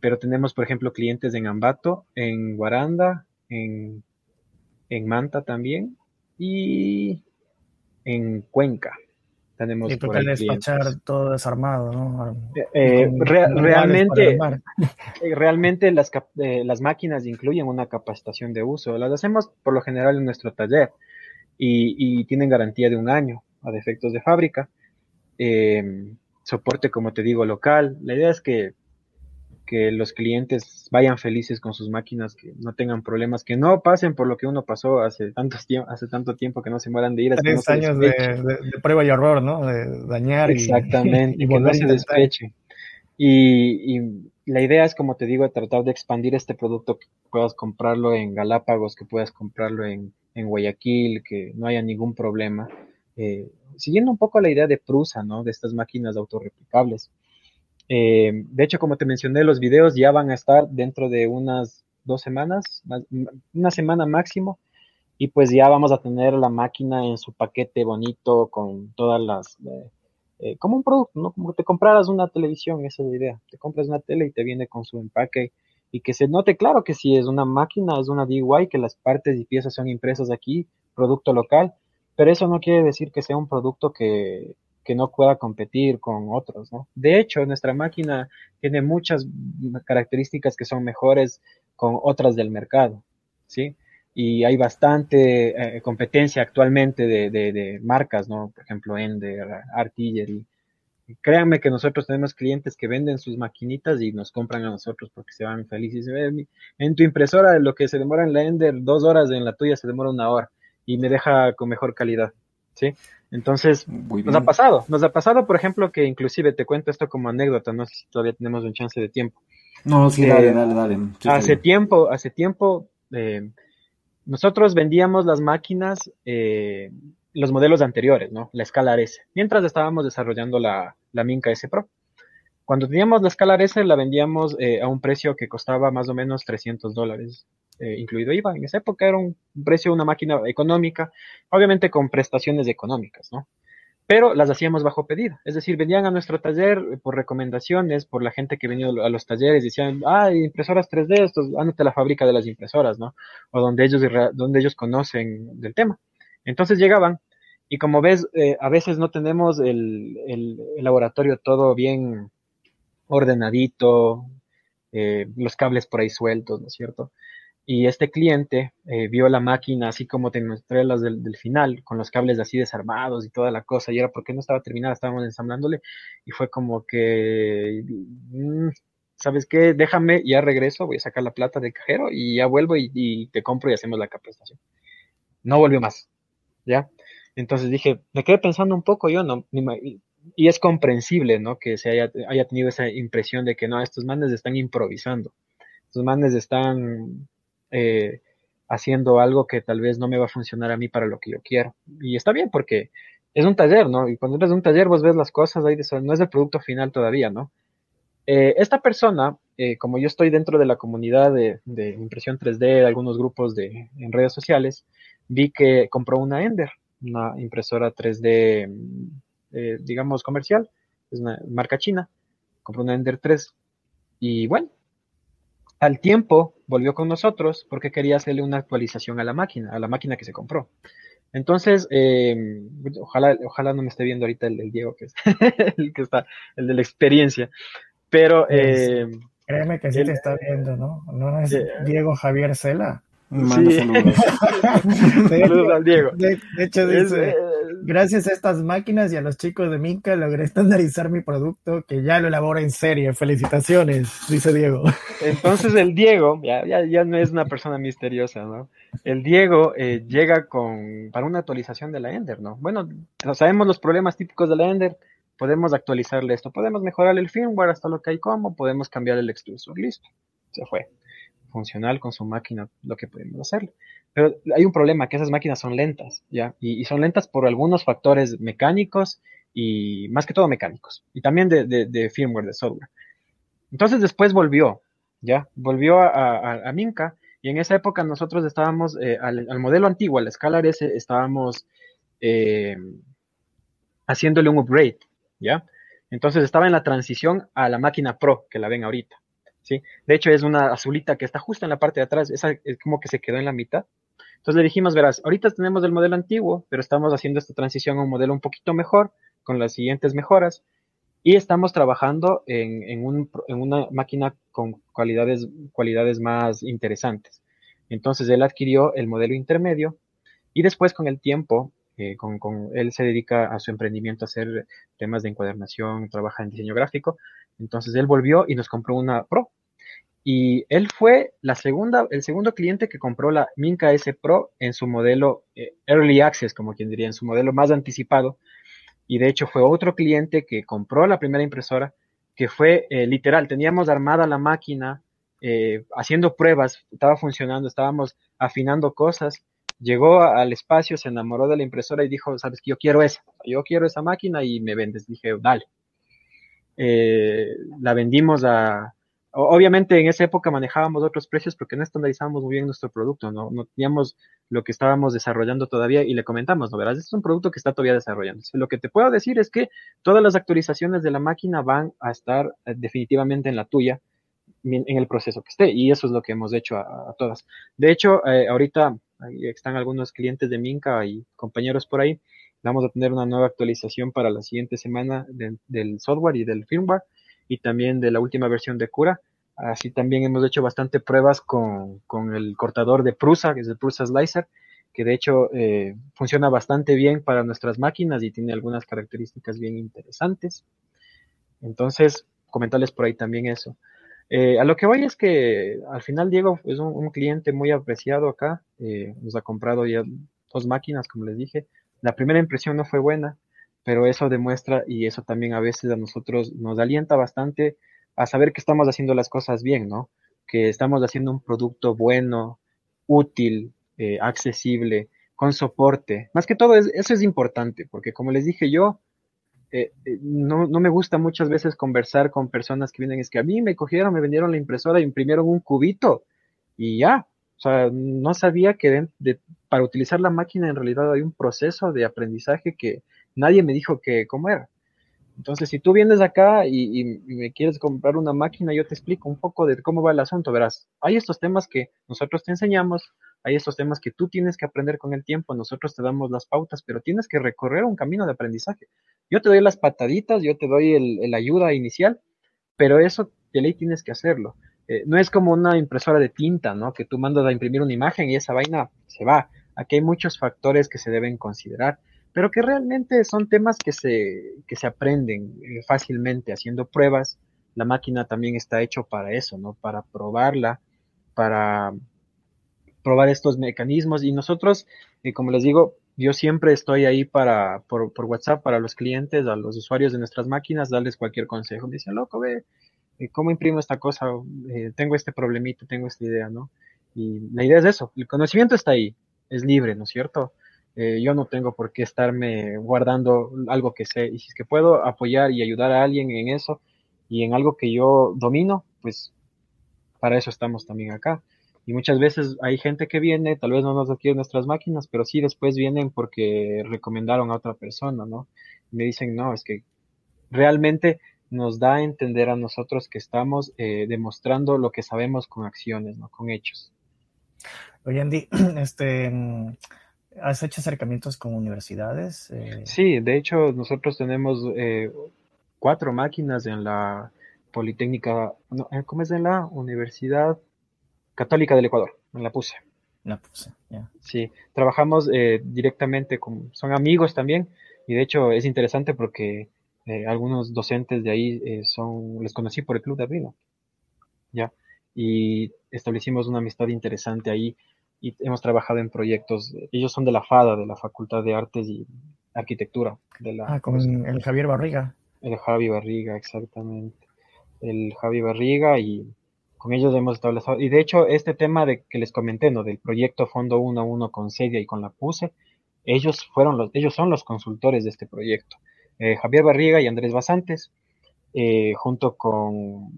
pero tenemos, por ejemplo, clientes en Ambato, en Guaranda, en en Manta también y en Cuenca. Tenemos y por despachar todo desarmado, ¿no? Eh, eh, realmente, *laughs* eh, realmente las, las máquinas incluyen una capacitación de uso. Las hacemos por lo general en nuestro taller y, y tienen garantía de un año a defectos de fábrica. soporte, como te digo, local. La idea es que que los clientes vayan felices con sus máquinas, que no tengan problemas, que no pasen por lo que uno pasó hace tanto tiempo, hace tanto tiempo que no se mueran de ir. Tres años de, prueba y error, ¿no? De dañar Exactamente, y, *laughs* y que no se despeche. Y, y, la idea es, como te digo, tratar de expandir este producto, que puedas comprarlo en Galápagos, que puedas comprarlo en, en Guayaquil, que no haya ningún problema. Eh, siguiendo un poco la idea de Prusa, ¿no? De estas máquinas autorreplicables. Eh, de hecho, como te mencioné, los videos ya van a estar dentro de unas dos semanas, una semana máximo, y pues ya vamos a tener la máquina en su paquete bonito con todas las... Eh, eh, como un producto, ¿no? Como te compraras una televisión, esa es la idea. Te compras una tele y te viene con su empaque y que se note claro que si es una máquina, es una DIY, que las partes y piezas son impresas aquí, producto local, pero eso no quiere decir que sea un producto que, que no pueda competir con otros, ¿no? De hecho, nuestra máquina tiene muchas características que son mejores con otras del mercado, ¿sí? Y hay bastante eh, competencia actualmente de, de, marcas, ¿no? Por ejemplo, Ender, Artillery. Créanme que nosotros tenemos clientes que venden sus maquinitas y nos compran a nosotros porque se van felices. En tu impresora, lo que se demora en la Ender dos horas, en la tuya se demora una hora y me deja con mejor calidad, ¿sí? Entonces, nos ha pasado, nos ha pasado, por ejemplo, que inclusive te cuento esto como anécdota, no sé si todavía tenemos un chance de tiempo. No, sí, dale, eh, dale, dale. hace tiempo, hace tiempo, eh, nosotros vendíamos las máquinas, eh, los modelos anteriores, ¿no? La escala S, mientras estábamos desarrollando la, la Minca S Pro. Cuando teníamos la escala S, la vendíamos a un precio que costaba más o menos 300 dólares eh, incluido IVA. En esa época era un precio de una máquina económica, obviamente con prestaciones económicas, ¿no? Pero las hacíamos bajo pedido, es decir, venían a nuestro taller por recomendaciones, por la gente que venía a los talleres, decían, ah, impresoras 3D, esto, ándate a la fábrica de las impresoras, ¿no? O donde ellos, donde ellos conocen del tema. Entonces llegaban, y como ves, eh, a veces no tenemos el, laboratorio todo bien ordenadito, eh, los cables por ahí sueltos, ¿no es cierto? Y este cliente eh, vio la máquina así como te mostré las del, final, con los cables así desarmados y toda la cosa, y era porque no estaba terminada, estábamos ensamblándole, y fue como que, mm, ¿sabes qué? Déjame, ya regreso, voy a sacar la plata del cajero y ya vuelvo y, te compro y hacemos la capacitación. No volvió más, ¿ya? Entonces dije, me quedé pensando un poco, yo no, y es comprensible, ¿no? Que se haya, haya tenido esa impresión de que no, estos manes están improvisando, estos manes están eh, haciendo algo que tal vez no me va a funcionar a mí para lo que yo quiero. Y está bien porque es un taller, ¿no? Y cuando eres un taller vos ves las cosas, ahí no es el producto final todavía, ¿no? Eh, esta persona, eh, como yo estoy dentro de la comunidad de, impresión 3D, de algunos grupos de, en redes sociales, vi que compró una Ender, una impresora 3D, digamos, comercial, es una marca china, compró una Ender 3. Y bueno, al tiempo volvió con nosotros porque quería hacerle una actualización a la máquina, a la máquina que se compró. Entonces, eh, ojalá, ojalá no me esté viendo ahorita el, Diego, que es *laughs* el que está, el de la experiencia. Pero eh, créeme que sí te está viendo, ¿no? No es Diego Javier Cela. Sí. Saludos. *laughs* al Diego. De, hecho, dice, eh, Gracias a estas máquinas y a los chicos de Minca logré estandarizar mi producto que ya lo elaboro en serie. Felicitaciones, dice Diego. Entonces el Diego, ya, ya, no es una persona misteriosa, ¿no? El Diego eh, llega con para una actualización de la Ender, ¿no? Bueno, sabemos los problemas típicos de la Ender, podemos actualizarle esto, podemos mejorar el firmware hasta lo que hay como, podemos cambiar el extrusor, listo, se fue. Funcional con su máquina, lo que podemos hacerle. Pero hay un problema, que esas máquinas son lentas, ¿ya? Y, son lentas por algunos factores mecánicos y más que todo mecánicos. Y también de, firmware, de software. Entonces después volvió, ¿ya? Volvió a, Minca y en esa época nosotros estábamos eh, al, modelo antiguo, al Scalar S, estábamos eh, haciéndole un upgrade, ¿ya? Entonces estaba en la transición a la máquina Pro, que la ven ahorita, ¿sí? De hecho es una azulita que está justo en la parte de atrás, esa es como que se quedó en la mitad, entonces le dijimos, verás, ahorita tenemos el modelo antiguo, pero estamos haciendo esta transición a un modelo un poquito mejor, con las siguientes mejoras, y estamos trabajando en, una máquina con cualidades, cualidades más interesantes. Entonces él adquirió el modelo intermedio y después con el tiempo, eh, con, él se dedica a su emprendimiento a hacer temas de encuadernación, trabaja en diseño gráfico. Entonces él volvió y nos compró una Pro, y él fue la segunda, el segundo cliente que compró la Minca S Pro en su modelo eh, Early Access, como quien diría, en su modelo más anticipado. Y de hecho fue otro cliente que compró la primera impresora, que fue eh, literal, teníamos armada la máquina, eh, haciendo pruebas, estaba funcionando, estábamos afinando cosas. Llegó al espacio, se enamoró de la impresora y dijo, sabes que yo quiero esa, yo quiero esa máquina y me vendes. Dije, dale. la vendimos a, Obviamente en esa época manejábamos otros precios porque no estandarizábamos muy bien nuestro producto, no, no teníamos lo que estábamos desarrollando todavía y le comentamos, ¿no verás? Este es un producto que está todavía desarrollando. Lo que te puedo decir es que todas las actualizaciones de la máquina van a estar eh, definitivamente en la tuya en el proceso que esté y eso es lo que hemos hecho a, todas. De hecho, eh, ahorita están algunos clientes de Minca y compañeros por ahí. Vamos a tener una nueva actualización para la siguiente semana del software y del firmware y también de la última versión de Cura. Así también hemos hecho bastante pruebas con, el cortador de Prusa, que es el Prusa Slicer, que de hecho eh, funciona bastante bien para nuestras máquinas y tiene algunas características bien interesantes. Entonces, comentarles por ahí también eso. Eh, a lo que voy es que al final Diego es un, cliente muy apreciado acá, eh, nos ha comprado ya dos máquinas, como les dije. La primera impresión no fue buena, pero eso demuestra y eso también a veces a nosotros nos alienta bastante a saber que estamos haciendo las cosas bien, ¿no? Que estamos haciendo un producto bueno, útil, eh, accesible, con soporte. Más que todo, eso es importante, porque como les dije yo, eh, eh, no, no, me gusta muchas veces conversar con personas que vienen, es que a mí me cogieron, me vendieron la impresora, imprimieron un cubito y ya. O sea, no sabía que para utilizar la máquina en realidad hay un proceso de aprendizaje que nadie me dijo que cómo era. Entonces, si tú vienes acá y, me quieres comprar una máquina, yo te explico un poco de cómo va el asunto. Verás, hay estos temas que nosotros te enseñamos, hay estos temas que tú tienes que aprender con el tiempo, nosotros te damos las pautas, pero tienes que recorrer un camino de aprendizaje. Yo te doy las pataditas, yo te doy el, ayuda inicial, pero eso de ley tienes que hacerlo. Eh, no es como una impresora de tinta, ¿no? Que tú mandas a imprimir una imagen y esa vaina se va. Aquí hay muchos factores que se deben considerar, pero que realmente son temas que se, que se aprenden eh, fácilmente haciendo pruebas. La máquina también está hecho para eso, ¿no? Para probarla, para probar estos mecanismos y nosotros, eh, como les digo, yo siempre estoy ahí para, por, WhatsApp para los clientes, a los usuarios de nuestras máquinas, darles cualquier consejo. Me dicen, loco, ve, eh, ¿cómo imprimo esta cosa? Eh, tengo este problemita, tengo esta idea, ¿no? Y la idea es eso, el conocimiento está ahí, es libre, ¿no es cierto? Yo no tengo por qué estarme guardando algo que sé, y si es que puedo apoyar y ayudar a alguien en eso y en algo que yo domino, pues para eso estamos también acá. Y muchas veces hay gente que viene, tal vez no nos adquiere nuestras máquinas, pero sí después vienen porque recomendaron a otra persona, ¿no? Y me dicen, no, es que realmente nos da a entender a nosotros que estamos eh, demostrando lo que sabemos con acciones, ¿no? Con hechos. Oye, Andy, *clears throat* este, ¿has hecho acercamientos con universidades? Eh, sí, de hecho, nosotros tenemos eh, cuatro máquinas en la Politécnica, no, ¿cómo es en la Universidad Católica del Ecuador, en la PUSE. La PUSE, ya. Sí, trabajamos eh, directamente con, son amigos también, y de hecho es interesante porque eh, algunos docentes de ahí eh, son, les conocí por el Club de Arduino, ya, y establecimos una amistad interesante ahí, y hemos trabajado en proyectos, ellos son de la FADA, de la Facultad de Artes y Arquitectura. De la, ah, con el Javier Barriga. El Javi Barriga, exactamente. El Javi Barriga y con ellos hemos establecido, y de hecho este tema de que les comenté, ¿no? Del proyecto Fondo 1 a 1 con Sedia y con la PUSE, ellos fueron los, ellos son los consultores de este proyecto. Eh, Javier Barriga y Andrés Basantes, eh, junto con,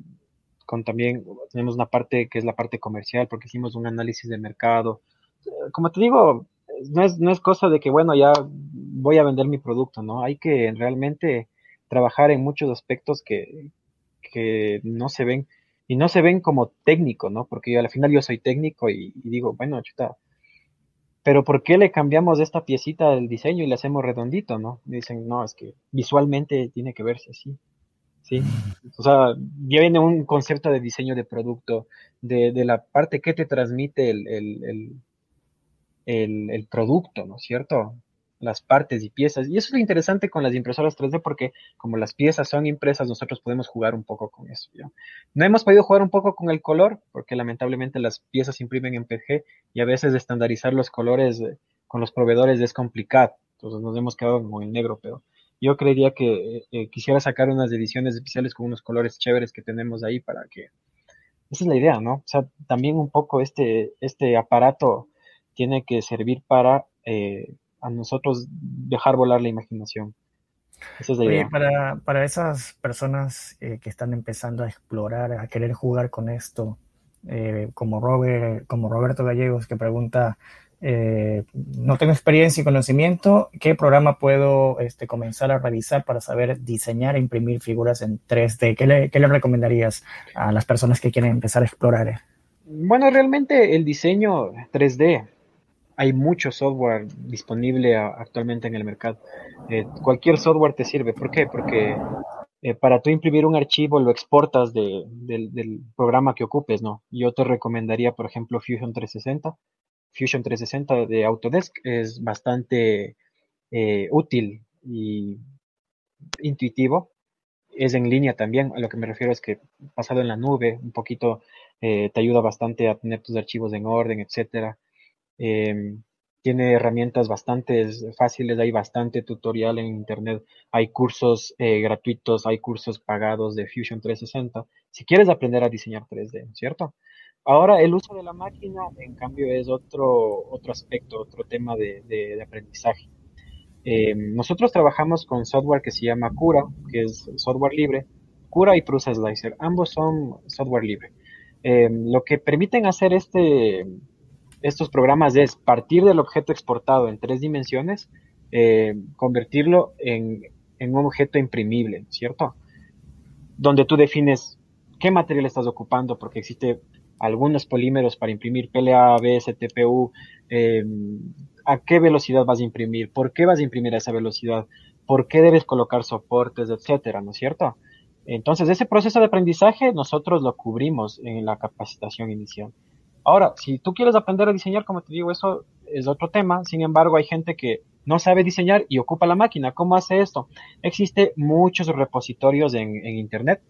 con también, tenemos una parte que es la parte comercial, porque hicimos un análisis de mercado. Como te digo, no es, no es cosa de que, bueno, ya voy a vender mi producto, ¿no? Hay que realmente trabajar en muchos aspectos que, que no se ven y no se ven como técnico, ¿no? Porque yo, al final yo soy técnico y, digo, bueno, chuta, pero ¿por qué le cambiamos esta piecita del diseño y le hacemos redondito, no? dicen, no, es que visualmente tiene que verse así, ¿sí? O sea, viene un concepto de diseño de producto, de, la parte que te transmite el, el producto, ¿no es cierto? Las partes y piezas. Y eso es lo interesante con las impresoras 3D porque como las piezas son impresas, nosotros podemos jugar un poco con eso. No hemos podido jugar un poco con el color porque lamentablemente las piezas imprimen en PG y a veces estandarizar los colores eh, con los proveedores es complicado. Entonces nos hemos quedado con el negro, pero yo creería que eh, eh, quisiera sacar unas ediciones especiales con unos colores chéveres que tenemos ahí para que... Esa es la idea, ¿no? O sea, también un poco este, este aparato tiene que servir para a nosotros dejar volar la imaginación. Esa es la idea. Para, para esas personas eh, que están empezando a explorar, a querer jugar con esto, eh, como, Robert, como Roberto Gallegos que pregunta, eh, no tengo experiencia y conocimiento, ¿qué programa puedo este, comenzar a revisar para saber diseñar e imprimir figuras en 3D? ¿Qué le, qué le recomendarías a las personas que quieren empezar a explorar? Bueno, realmente el diseño 3D hay mucho software disponible actualmente en el mercado. Eh, cualquier software te sirve. ¿Por qué? Porque eh, para tú imprimir un archivo lo exportas del programa que ocupes, ¿no? Yo te recomendaría, por ejemplo, Fusion 360. Fusion 360 de Autodesk es bastante eh, útil y intuitivo. Es en línea también. A lo que me refiero es que pasado en la nube, un poquito te ayuda bastante a tener tus archivos en orden, etcétera. Em, tiene herramientas bastante fáciles, hay bastante tutorial en internet, hay cursos eh, gratuitos, hay cursos pagados de Fusion 360, si quieres aprender a diseñar 3D, ¿cierto? Ahora, el uso de la máquina, en cambio, es otro, otro aspecto, otro tema de, aprendizaje. Em, nosotros trabajamos con software que se llama Cura, que es software libre, Cura y Prusa Slicer, ambos son software libre. Em, lo que permiten hacer este, estos programas es partir del objeto exportado en tres dimensiones, eh, convertirlo en, un objeto imprimible, ¿cierto? Donde tú defines qué material estás ocupando, porque existe algunos polímeros para imprimir PLA, ABS, TPU, em, a qué velocidad vas a imprimir, por qué vas a imprimir a esa velocidad, por qué debes colocar soportes, etcétera, ¿no es cierto? Entonces, ese proceso de aprendizaje nosotros lo cubrimos en la capacitación inicial. Ahora, si tú quieres aprender a diseñar, como te digo, eso es otro tema. Sin embargo, hay gente que no sabe diseñar y ocupa la máquina. ¿Cómo hace esto? Existen muchos repositorios en, Internet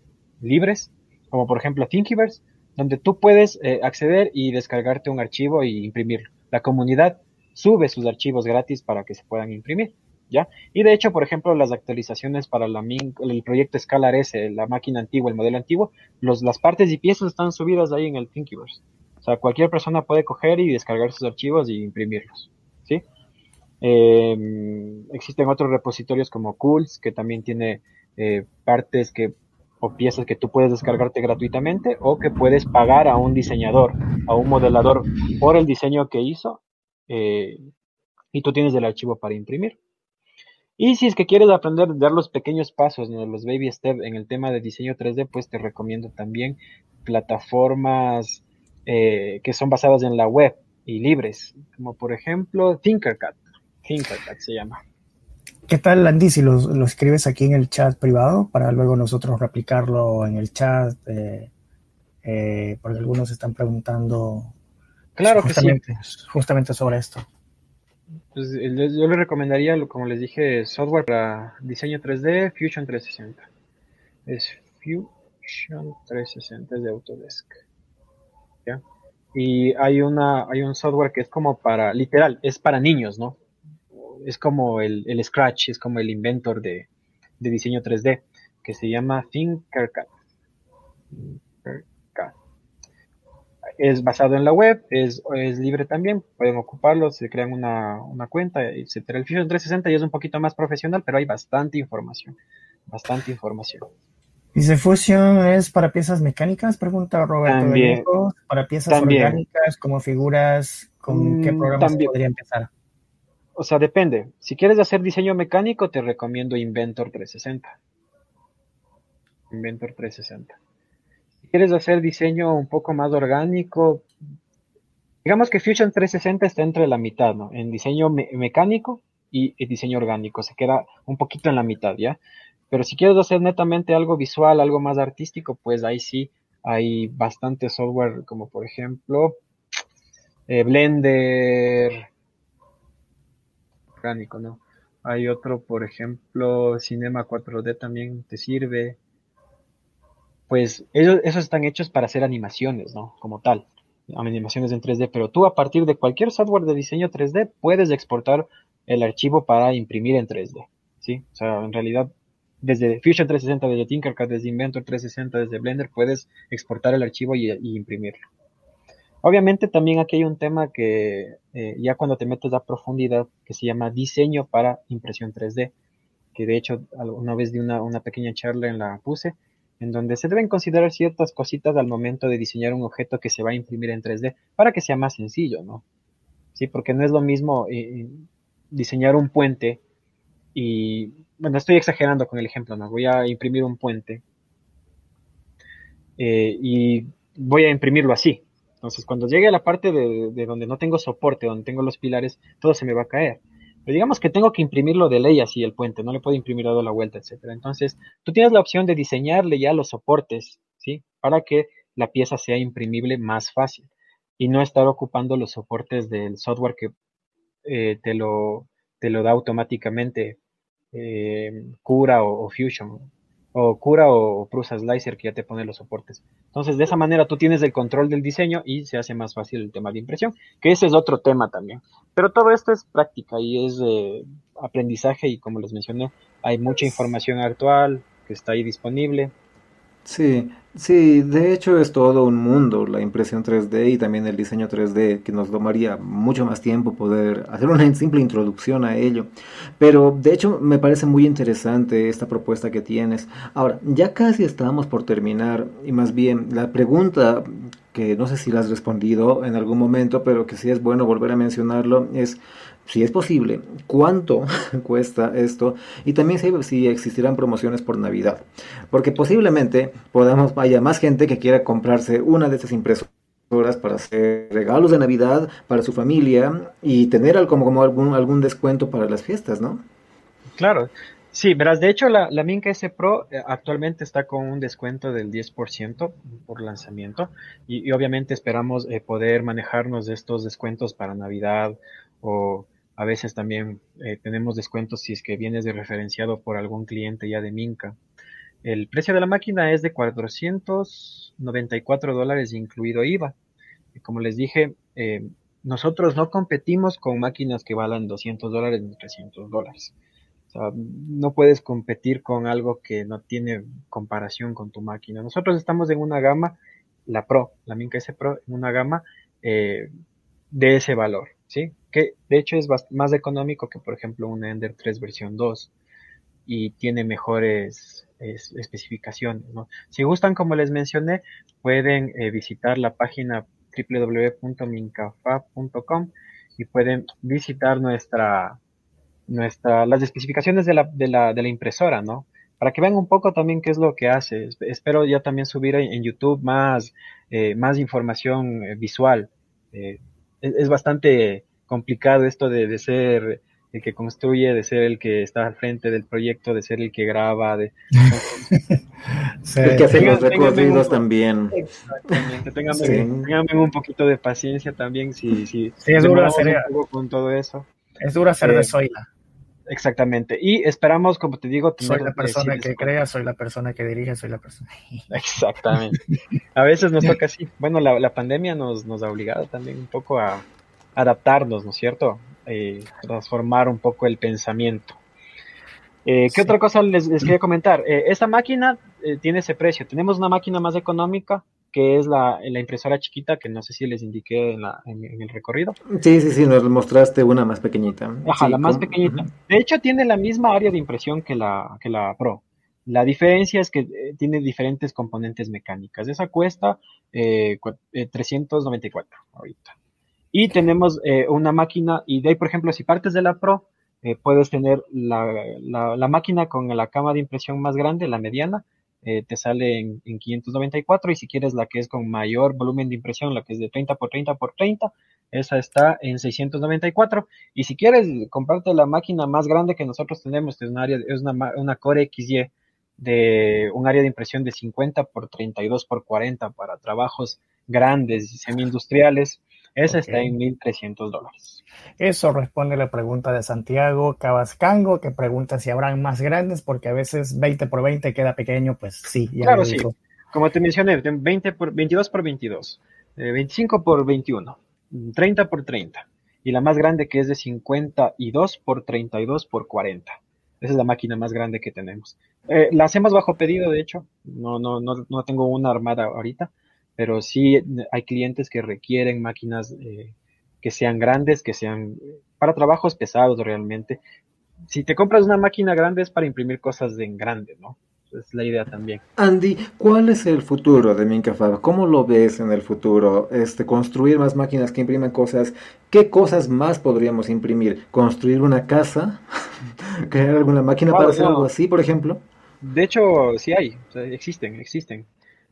libres, como por ejemplo Thinkiverse, donde tú puedes eh, acceder y descargarte un archivo y imprimirlo. La comunidad sube sus archivos gratis para que se puedan imprimir. ¿Ya? Y de hecho, por ejemplo, las actualizaciones para la, el proyecto Scalar S, la máquina antigua, el modelo antiguo, las partes y piezas están subidas ahí en el Thinkiverse. Sea, cualquier persona puede coger y descargar sus archivos y imprimirlos. ¿sí? Em, existen otros repositorios como Cools, que también tiene eh, partes que o piezas que tú puedes descargarte gratuitamente o que puedes pagar a un diseñador, a un modelador por el diseño que hizo eh, y tú tienes el archivo para imprimir. Y si es que quieres aprender dar los pequeños pasos, los baby steps en el tema de diseño 3D, pues te recomiendo también plataformas eh, que son basadas en la web y libres, como por ejemplo Tinkercad. Tinkercad se llama. ¿Qué tal, Andy, si lo, escribes aquí en el chat privado para luego nosotros replicarlo en el chat? Eh, eh, porque algunos están preguntando claro justamente, que sí. justamente sobre esto. Pues, yo les recomendaría, como les dije, software para diseño 3D, Fusion 360. Es Fusion 360, es de Autodesk. Y hay, una, hay un software que es como para, literal, es para niños, ¿no? Es como el, Scratch, es como el inventor de, de diseño 3D, que se llama Tinkercad es basado en la web, es, es libre también, pueden ocuparlo, se crean una, una cuenta, etcétera. El Fusion 360 ya es un poquito más profesional, pero hay bastante información, bastante información. Dice Fusion es para piezas mecánicas, pregunta Roberto. También, para piezas orgánicas, como figuras, ¿con qué mm, programas podría empezar? O sea, depende. Si quieres hacer diseño mecánico, te recomiendo Inventor 360. Inventor 360 quieres hacer diseño un poco más orgánico, digamos que Fusion 360 está entre la mitad, ¿no? En diseño mecánico y, diseño orgánico, se queda un poquito en la mitad, ¿ya? Pero si quieres hacer netamente algo visual, algo más artístico, pues ahí sí hay bastante software, como por ejemplo eh, Blender, orgánico, ¿no? Hay otro, por ejemplo, Cinema 4D también te sirve pues esos están hechos para hacer animaciones, ¿no? Como tal, animaciones en 3D, pero tú a partir de cualquier software de diseño 3D puedes exportar el archivo para imprimir en 3D, ¿sí? O sea, en realidad, desde Fusion 360, desde Tinkercad, desde Inventor 360, desde Blender, puedes exportar el archivo y, imprimirlo. Obviamente también aquí hay un tema que eh, ya cuando te metes a profundidad, que se llama diseño para impresión 3D, que de hecho una vez di una, pequeña charla en la puse, en donde se deben considerar ciertas cositas al momento de diseñar un objeto que se va a imprimir en 3D para que sea más sencillo, ¿no? Sí, porque no es lo mismo eh, diseñar un puente y, bueno, estoy exagerando con el ejemplo, ¿no? Voy a imprimir un puente eh, y voy a imprimirlo así. Entonces, cuando llegue a la parte de, de donde no tengo soporte, donde tengo los pilares, todo se me va a caer. Pero digamos que tengo que imprimirlo de ley así el puente, no le puedo imprimir dado la vuelta, etcétera. Entonces, tú tienes la opción de diseñarle ya los soportes, ¿sí? Para que la pieza sea imprimible más fácil y no estar ocupando los soportes del software que eh, te, lo, te lo da automáticamente eh, Cura o, Fusion o Cura o Prusa Slicer que ya te pone los soportes. Entonces, de esa manera tú tienes el control del diseño y se hace más fácil el tema de impresión, que ese es otro tema también. Pero todo esto es práctica y es eh, aprendizaje y como les mencioné, hay mucha información actual que está ahí disponible. Sí, sí, de hecho es todo un mundo la impresión 3D y también el diseño 3D que nos tomaría mucho más tiempo poder hacer una *laughs* simple introducción a ello. Pero de hecho me parece muy interesante esta propuesta que tienes. Ahora, ya casi estamos por terminar y más bien la pregunta que no sé si la has respondido en algún momento, pero que sí es bueno volver a mencionarlo, es si es posible, cuánto *laughs* cuesta esto y también si, existirán promociones por Navidad. Porque posiblemente podamos, haya más gente que quiera comprarse una de estas impresoras para hacer regalos de Navidad para su familia y tener como algún, algún descuento para las fiestas, ¿no? Claro, Sí, verás, de hecho la, la Minca S Pro eh, actualmente está con un descuento del 10% por lanzamiento y, obviamente esperamos eh, poder manejarnos de estos descuentos para Navidad o a veces también eh, tenemos descuentos si es que vienes de referenciado por algún cliente ya de Minca. El precio de la máquina es de 494 dólares incluido IVA. Como les dije, nosotros no competimos con máquinas que valan 200 dólares ni 300 dólares no puedes competir con algo que no tiene comparación con tu máquina. Nosotros estamos en una gama, la Pro, la Minca S Pro, en una gama eh, de ese valor, ¿sí? Que de hecho es más económico que, por ejemplo, un Ender 3 versión 2 y tiene mejores especificaciones, Si gustan, como les mencioné, pueden eh, visitar la página www.mincafab.com y pueden visitar nuestra nuestra, las especificaciones de la, de, la, de la impresora, ¿no? Para que vean un poco también qué es lo que hace. Espero ya también subir en YouTube más, eh, más información eh, visual. Eh, es, bastante complicado esto de, de, ser el que construye, de ser el que está al frente del proyecto, de ser el que graba, de... *laughs* el que hace los recorridos también. Exactamente, tengan un poquito de paciencia también si, si, sí, es duro hacer con todo eso. Es duro hacer de Zoila. Exactamente. Y esperamos, como te digo, tener... Soy la persona que crea, soy la persona que dirige, soy la persona. Exactamente. A veces nos toca así. Bueno, la, pandemia nos, nos ha obligado también un poco a adaptarnos, ¿no es cierto? Eh, transformar un poco el pensamiento. Eh, ¿Qué otra cosa les, quería comentar? Eh, esta máquina tiene ese precio. Tenemos una máquina más económica que es la, impresora chiquita, que no sé si les indiqué en, la, en, el recorrido. Sí, sí, sí, nos mostraste una más pequeñita. Ajá, la más pequeñita. De hecho, tiene la misma área de impresión que la, que la Pro. La diferencia es que eh, tiene diferentes componentes mecánicas. Esa cuesta eh, 394 eh, ahorita. Y tenemos eh, una máquina, y de ahí, por ejemplo, si partes de la Pro, puedes tener la, la, la, máquina con la cama de impresión más grande, la mediana, eh, te sale en, 594 y si quieres la que es con mayor volumen de impresión, la que es de 30 por 30 por 30, esa está en 694 y si quieres comprarte la máquina más grande que nosotros tenemos, es, área, es una, una Core XY de un área de impresión de 50 por 32 por 40 para trabajos grandes y semi-industriales, esa está en 1.300 dólares. Eso responde a la pregunta de Santiago Cabascango, que pregunta si habrán más grandes, porque a veces 20 por 20 queda pequeño, pues sí. Ya claro, sí. Como te mencioné, 20 por, 22 por 22, 25 eh, por 21, 30 por 30. Y la más grande que es de 52 por 32 por 40. Esa es la máquina más grande que tenemos. Eh, la hacemos bajo pedido, de hecho. No, no, no, no tengo una armada ahorita, pero sí hay clientes que requieren máquinas eh, que sean grandes, que sean para trabajos pesados realmente. Si te compras una máquina grande es para imprimir cosas en grande, ¿no? Es la idea también. Andy, ¿cuál es el futuro de Mincafab? ¿Cómo lo ves en el futuro? Este, construir más máquinas que impriman cosas. ¿Qué cosas más podríamos imprimir? ¿Construir una casa? *laughs* ¿Crear alguna máquina para hacer algo así, por ejemplo? De hecho, sí hay, existen, existen.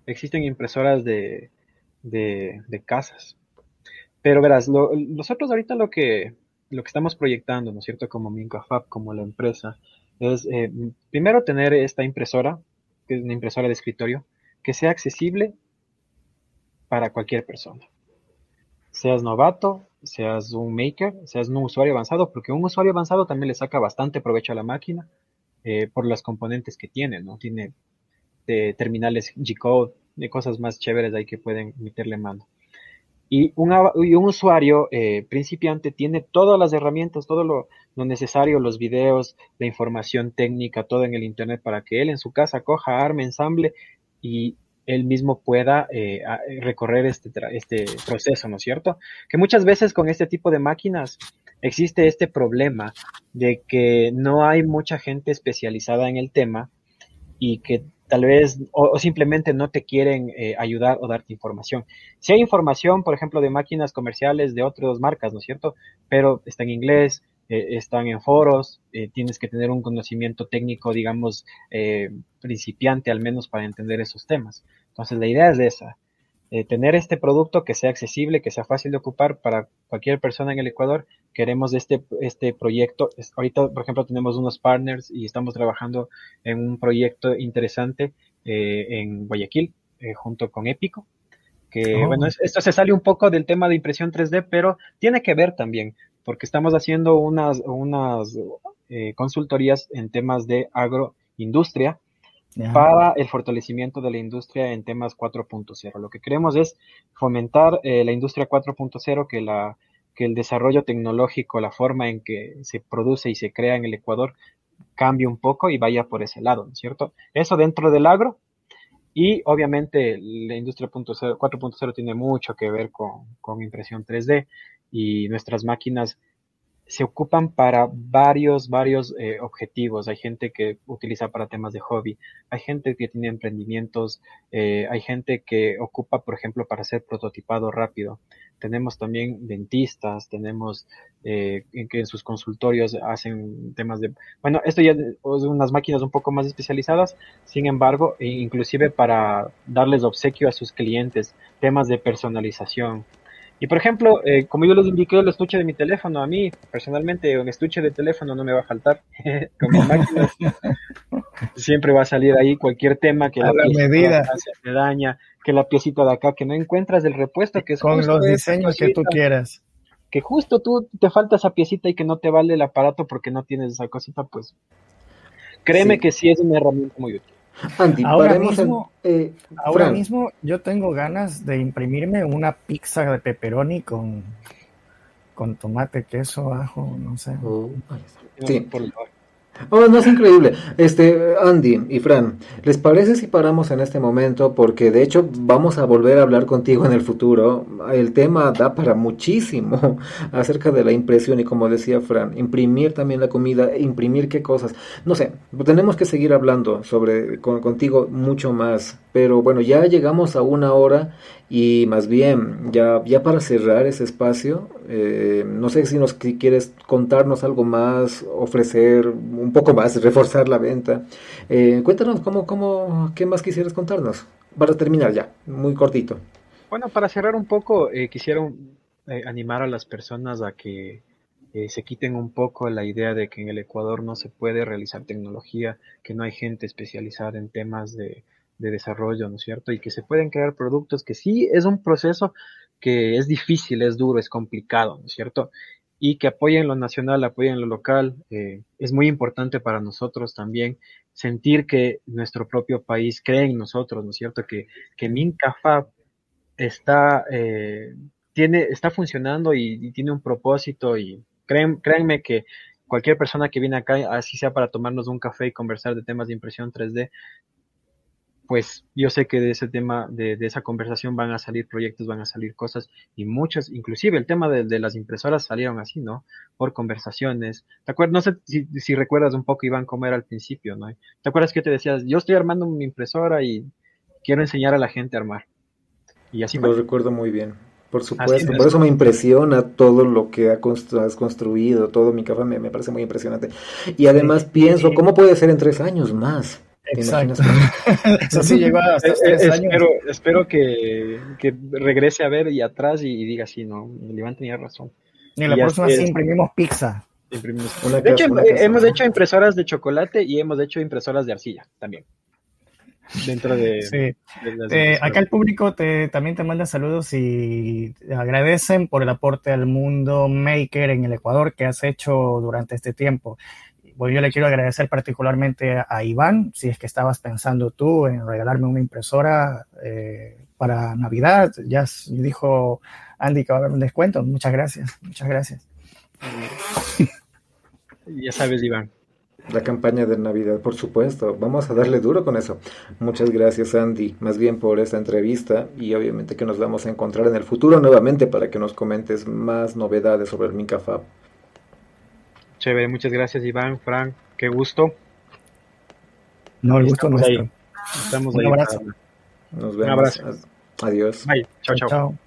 Existen impresoras de, de, casas. Pero verás, nosotros ahorita lo que, lo que estamos proyectando, ¿no es cierto? Como Mincafab, como la empresa, es eh, primero tener esta impresora, que es una impresora de escritorio, que sea accesible para cualquier persona. Seas novato, seas un maker, seas un usuario avanzado, porque un usuario avanzado también le saca bastante provecho a la máquina eh, por las componentes que tiene, ¿no? Tiene de terminales G-Code, de cosas más chéveres ahí que pueden meterle mano. Y un, un usuario eh, principiante tiene todas las herramientas, todo lo, necesario, los videos, la información técnica, todo en el Internet para que él en su casa coja, arme, ensamble y él mismo pueda eh, recorrer este, este proceso, ¿no es cierto? Que muchas veces con este tipo de máquinas existe este problema de que no hay mucha gente especializada en el tema y que tal vez o, simplemente no te quieren eh, ayudar o darte información. Si hay información, por ejemplo, de máquinas comerciales de otras marcas, ¿no es cierto? Pero está en inglés, eh, están en foros, eh, tienes que tener un conocimiento técnico, digamos, principiante al menos para entender esos temas. Entonces, la idea es esa. Eh, tener este producto que sea accesible, que sea fácil de ocupar para cualquier persona en el Ecuador. Queremos este, este proyecto. Ahorita, por ejemplo, tenemos unos partners y estamos trabajando en un proyecto interesante eh, en Guayaquil, eh, junto con Épico. Que, oh. bueno, esto se sale un poco del tema de impresión 3D, pero tiene que ver también, porque estamos haciendo unas, unas consultorías en temas de agroindustria para el fortalecimiento de la industria en temas 4.0. Lo que queremos es fomentar eh, la industria 4.0, que, la, que el desarrollo tecnológico, la forma en que se produce y se crea en el Ecuador cambie un poco y vaya por ese lado, ¿no es cierto? Eso dentro del agro y obviamente la industria 4.0 tiene mucho que ver con, con impresión 3D y nuestras máquinas se ocupan para varios, varios eh, objetivos. Hay gente que utiliza para temas de hobby, hay gente que tiene emprendimientos, eh, hay gente que ocupa, por ejemplo, para hacer prototipado rápido. Tenemos también dentistas, tenemos eh, que en sus consultorios hacen temas de, bueno, esto ya es unas máquinas un poco más especializadas, sin embargo, e inclusive para darles obsequio a sus clientes, temas de personalización, y por ejemplo, eh, como yo les indiqué el estuche de mi teléfono, a mí personalmente un estuche de teléfono no me va a faltar. *laughs* Con mis máquinas siempre va a salir ahí cualquier tema que la, medida se daña, que la piecita de acá que no encuentras del repuesto que es con los diseños que tú quieras. Que justo tú te falta esa piecita y que no te vale el aparato porque no tienes esa cosita, pues créeme que sí es una herramienta muy útil ahora mismo, eh, ahora mismo yo tengo ganas de imprimirme una pizza de pepperoni con, con tomate, queso, ajo, no sé. Oh, sí. Oh, no es increíble. Este, Andy y Fran, ¿les parece si paramos en este momento? Porque de hecho vamos a volver a hablar contigo en el futuro. El tema da para muchísimo *laughs* acerca de la impresión y como decía Fran, imprimir también la comida, imprimir qué cosas. No sé, tenemos que seguir hablando sobre contigo mucho más. Pero bueno, ya llegamos a una hora y más bien, ya, ya para cerrar ese espacio, eh, no sé si nos quieres contarnos algo más, ofrecer poco más, reforzar la venta. Eh, cuéntanos cómo, cómo, qué más quisieras contarnos para terminar ya, muy cortito. Bueno, para cerrar un poco, eh, quisiera animar a las personas a que se quiten un poco la idea de que en el Ecuador no se puede realizar tecnología, que no hay gente especializada en temas de desarrollo, ¿no es cierto? Y que se pueden crear productos que sí es un proceso que es difícil, es duro, es complicado, ¿no es cierto? Y que apoyen lo nacional, apoyen lo local. Eh, es muy importante para nosotros también sentir que nuestro propio país cree en nosotros, ¿no es cierto? Que, que Mincafab está, eh, está funcionando y, tiene un propósito y creen, créanme que cualquier persona que viene acá, así sea para tomarnos un café y conversar de temas de impresión 3D, pues yo sé que de ese tema, de, esa conversación van a salir proyectos, van a salir cosas y muchas, inclusive el tema de, las impresoras salieron así, ¿no? Por conversaciones. ¿Te acuerdas? No sé si, recuerdas un poco, Iván, cómo era al principio, ¿no? ¿Te acuerdas que te decías, yo estoy armando mi impresora y quiero enseñar a la gente a armar? Y así Lo recuerdo muy bien. Por supuesto, por eso me impresiona todo lo que has construido, todo mi café me, parece muy impresionante. Y además pienso, ¿cómo puede ser en tres años más? Exacto. *laughs* Eso sí llegó hasta eh, tres eh, años. Espero, espero que, que, regrese a ver y atrás y, diga sí, no, Iván tenía razón. Y en la próxima sí imprimimos pizza. de hecho, hemos hecho impresoras de chocolate y hemos hecho impresoras de arcilla también. Dentro de. Sí. Eh, acá el público te, también te manda saludos y agradecen por el aporte al mundo maker en el Ecuador que has hecho durante este tiempo bueno, yo le quiero agradecer particularmente a Iván, si es que estabas pensando tú en regalarme una impresora eh, para Navidad. Ya dijo Andy que va a haber un descuento. Muchas gracias, muchas gracias. *laughs* ya sabes, Iván. La campaña de Navidad, por supuesto. Vamos a darle duro con eso. Muchas gracias, Andy, más bien por esta entrevista y obviamente que nos vamos a encontrar en el futuro nuevamente para que nos comentes más novedades sobre el Mincafab. Chévere, muchas gracias Iván, Frank, qué gusto. No, el gusto nuestro. Estamos Un ahí. Abrazo. Nos vemos. Un abrazo. Adiós. Bye. chao. chao. chao.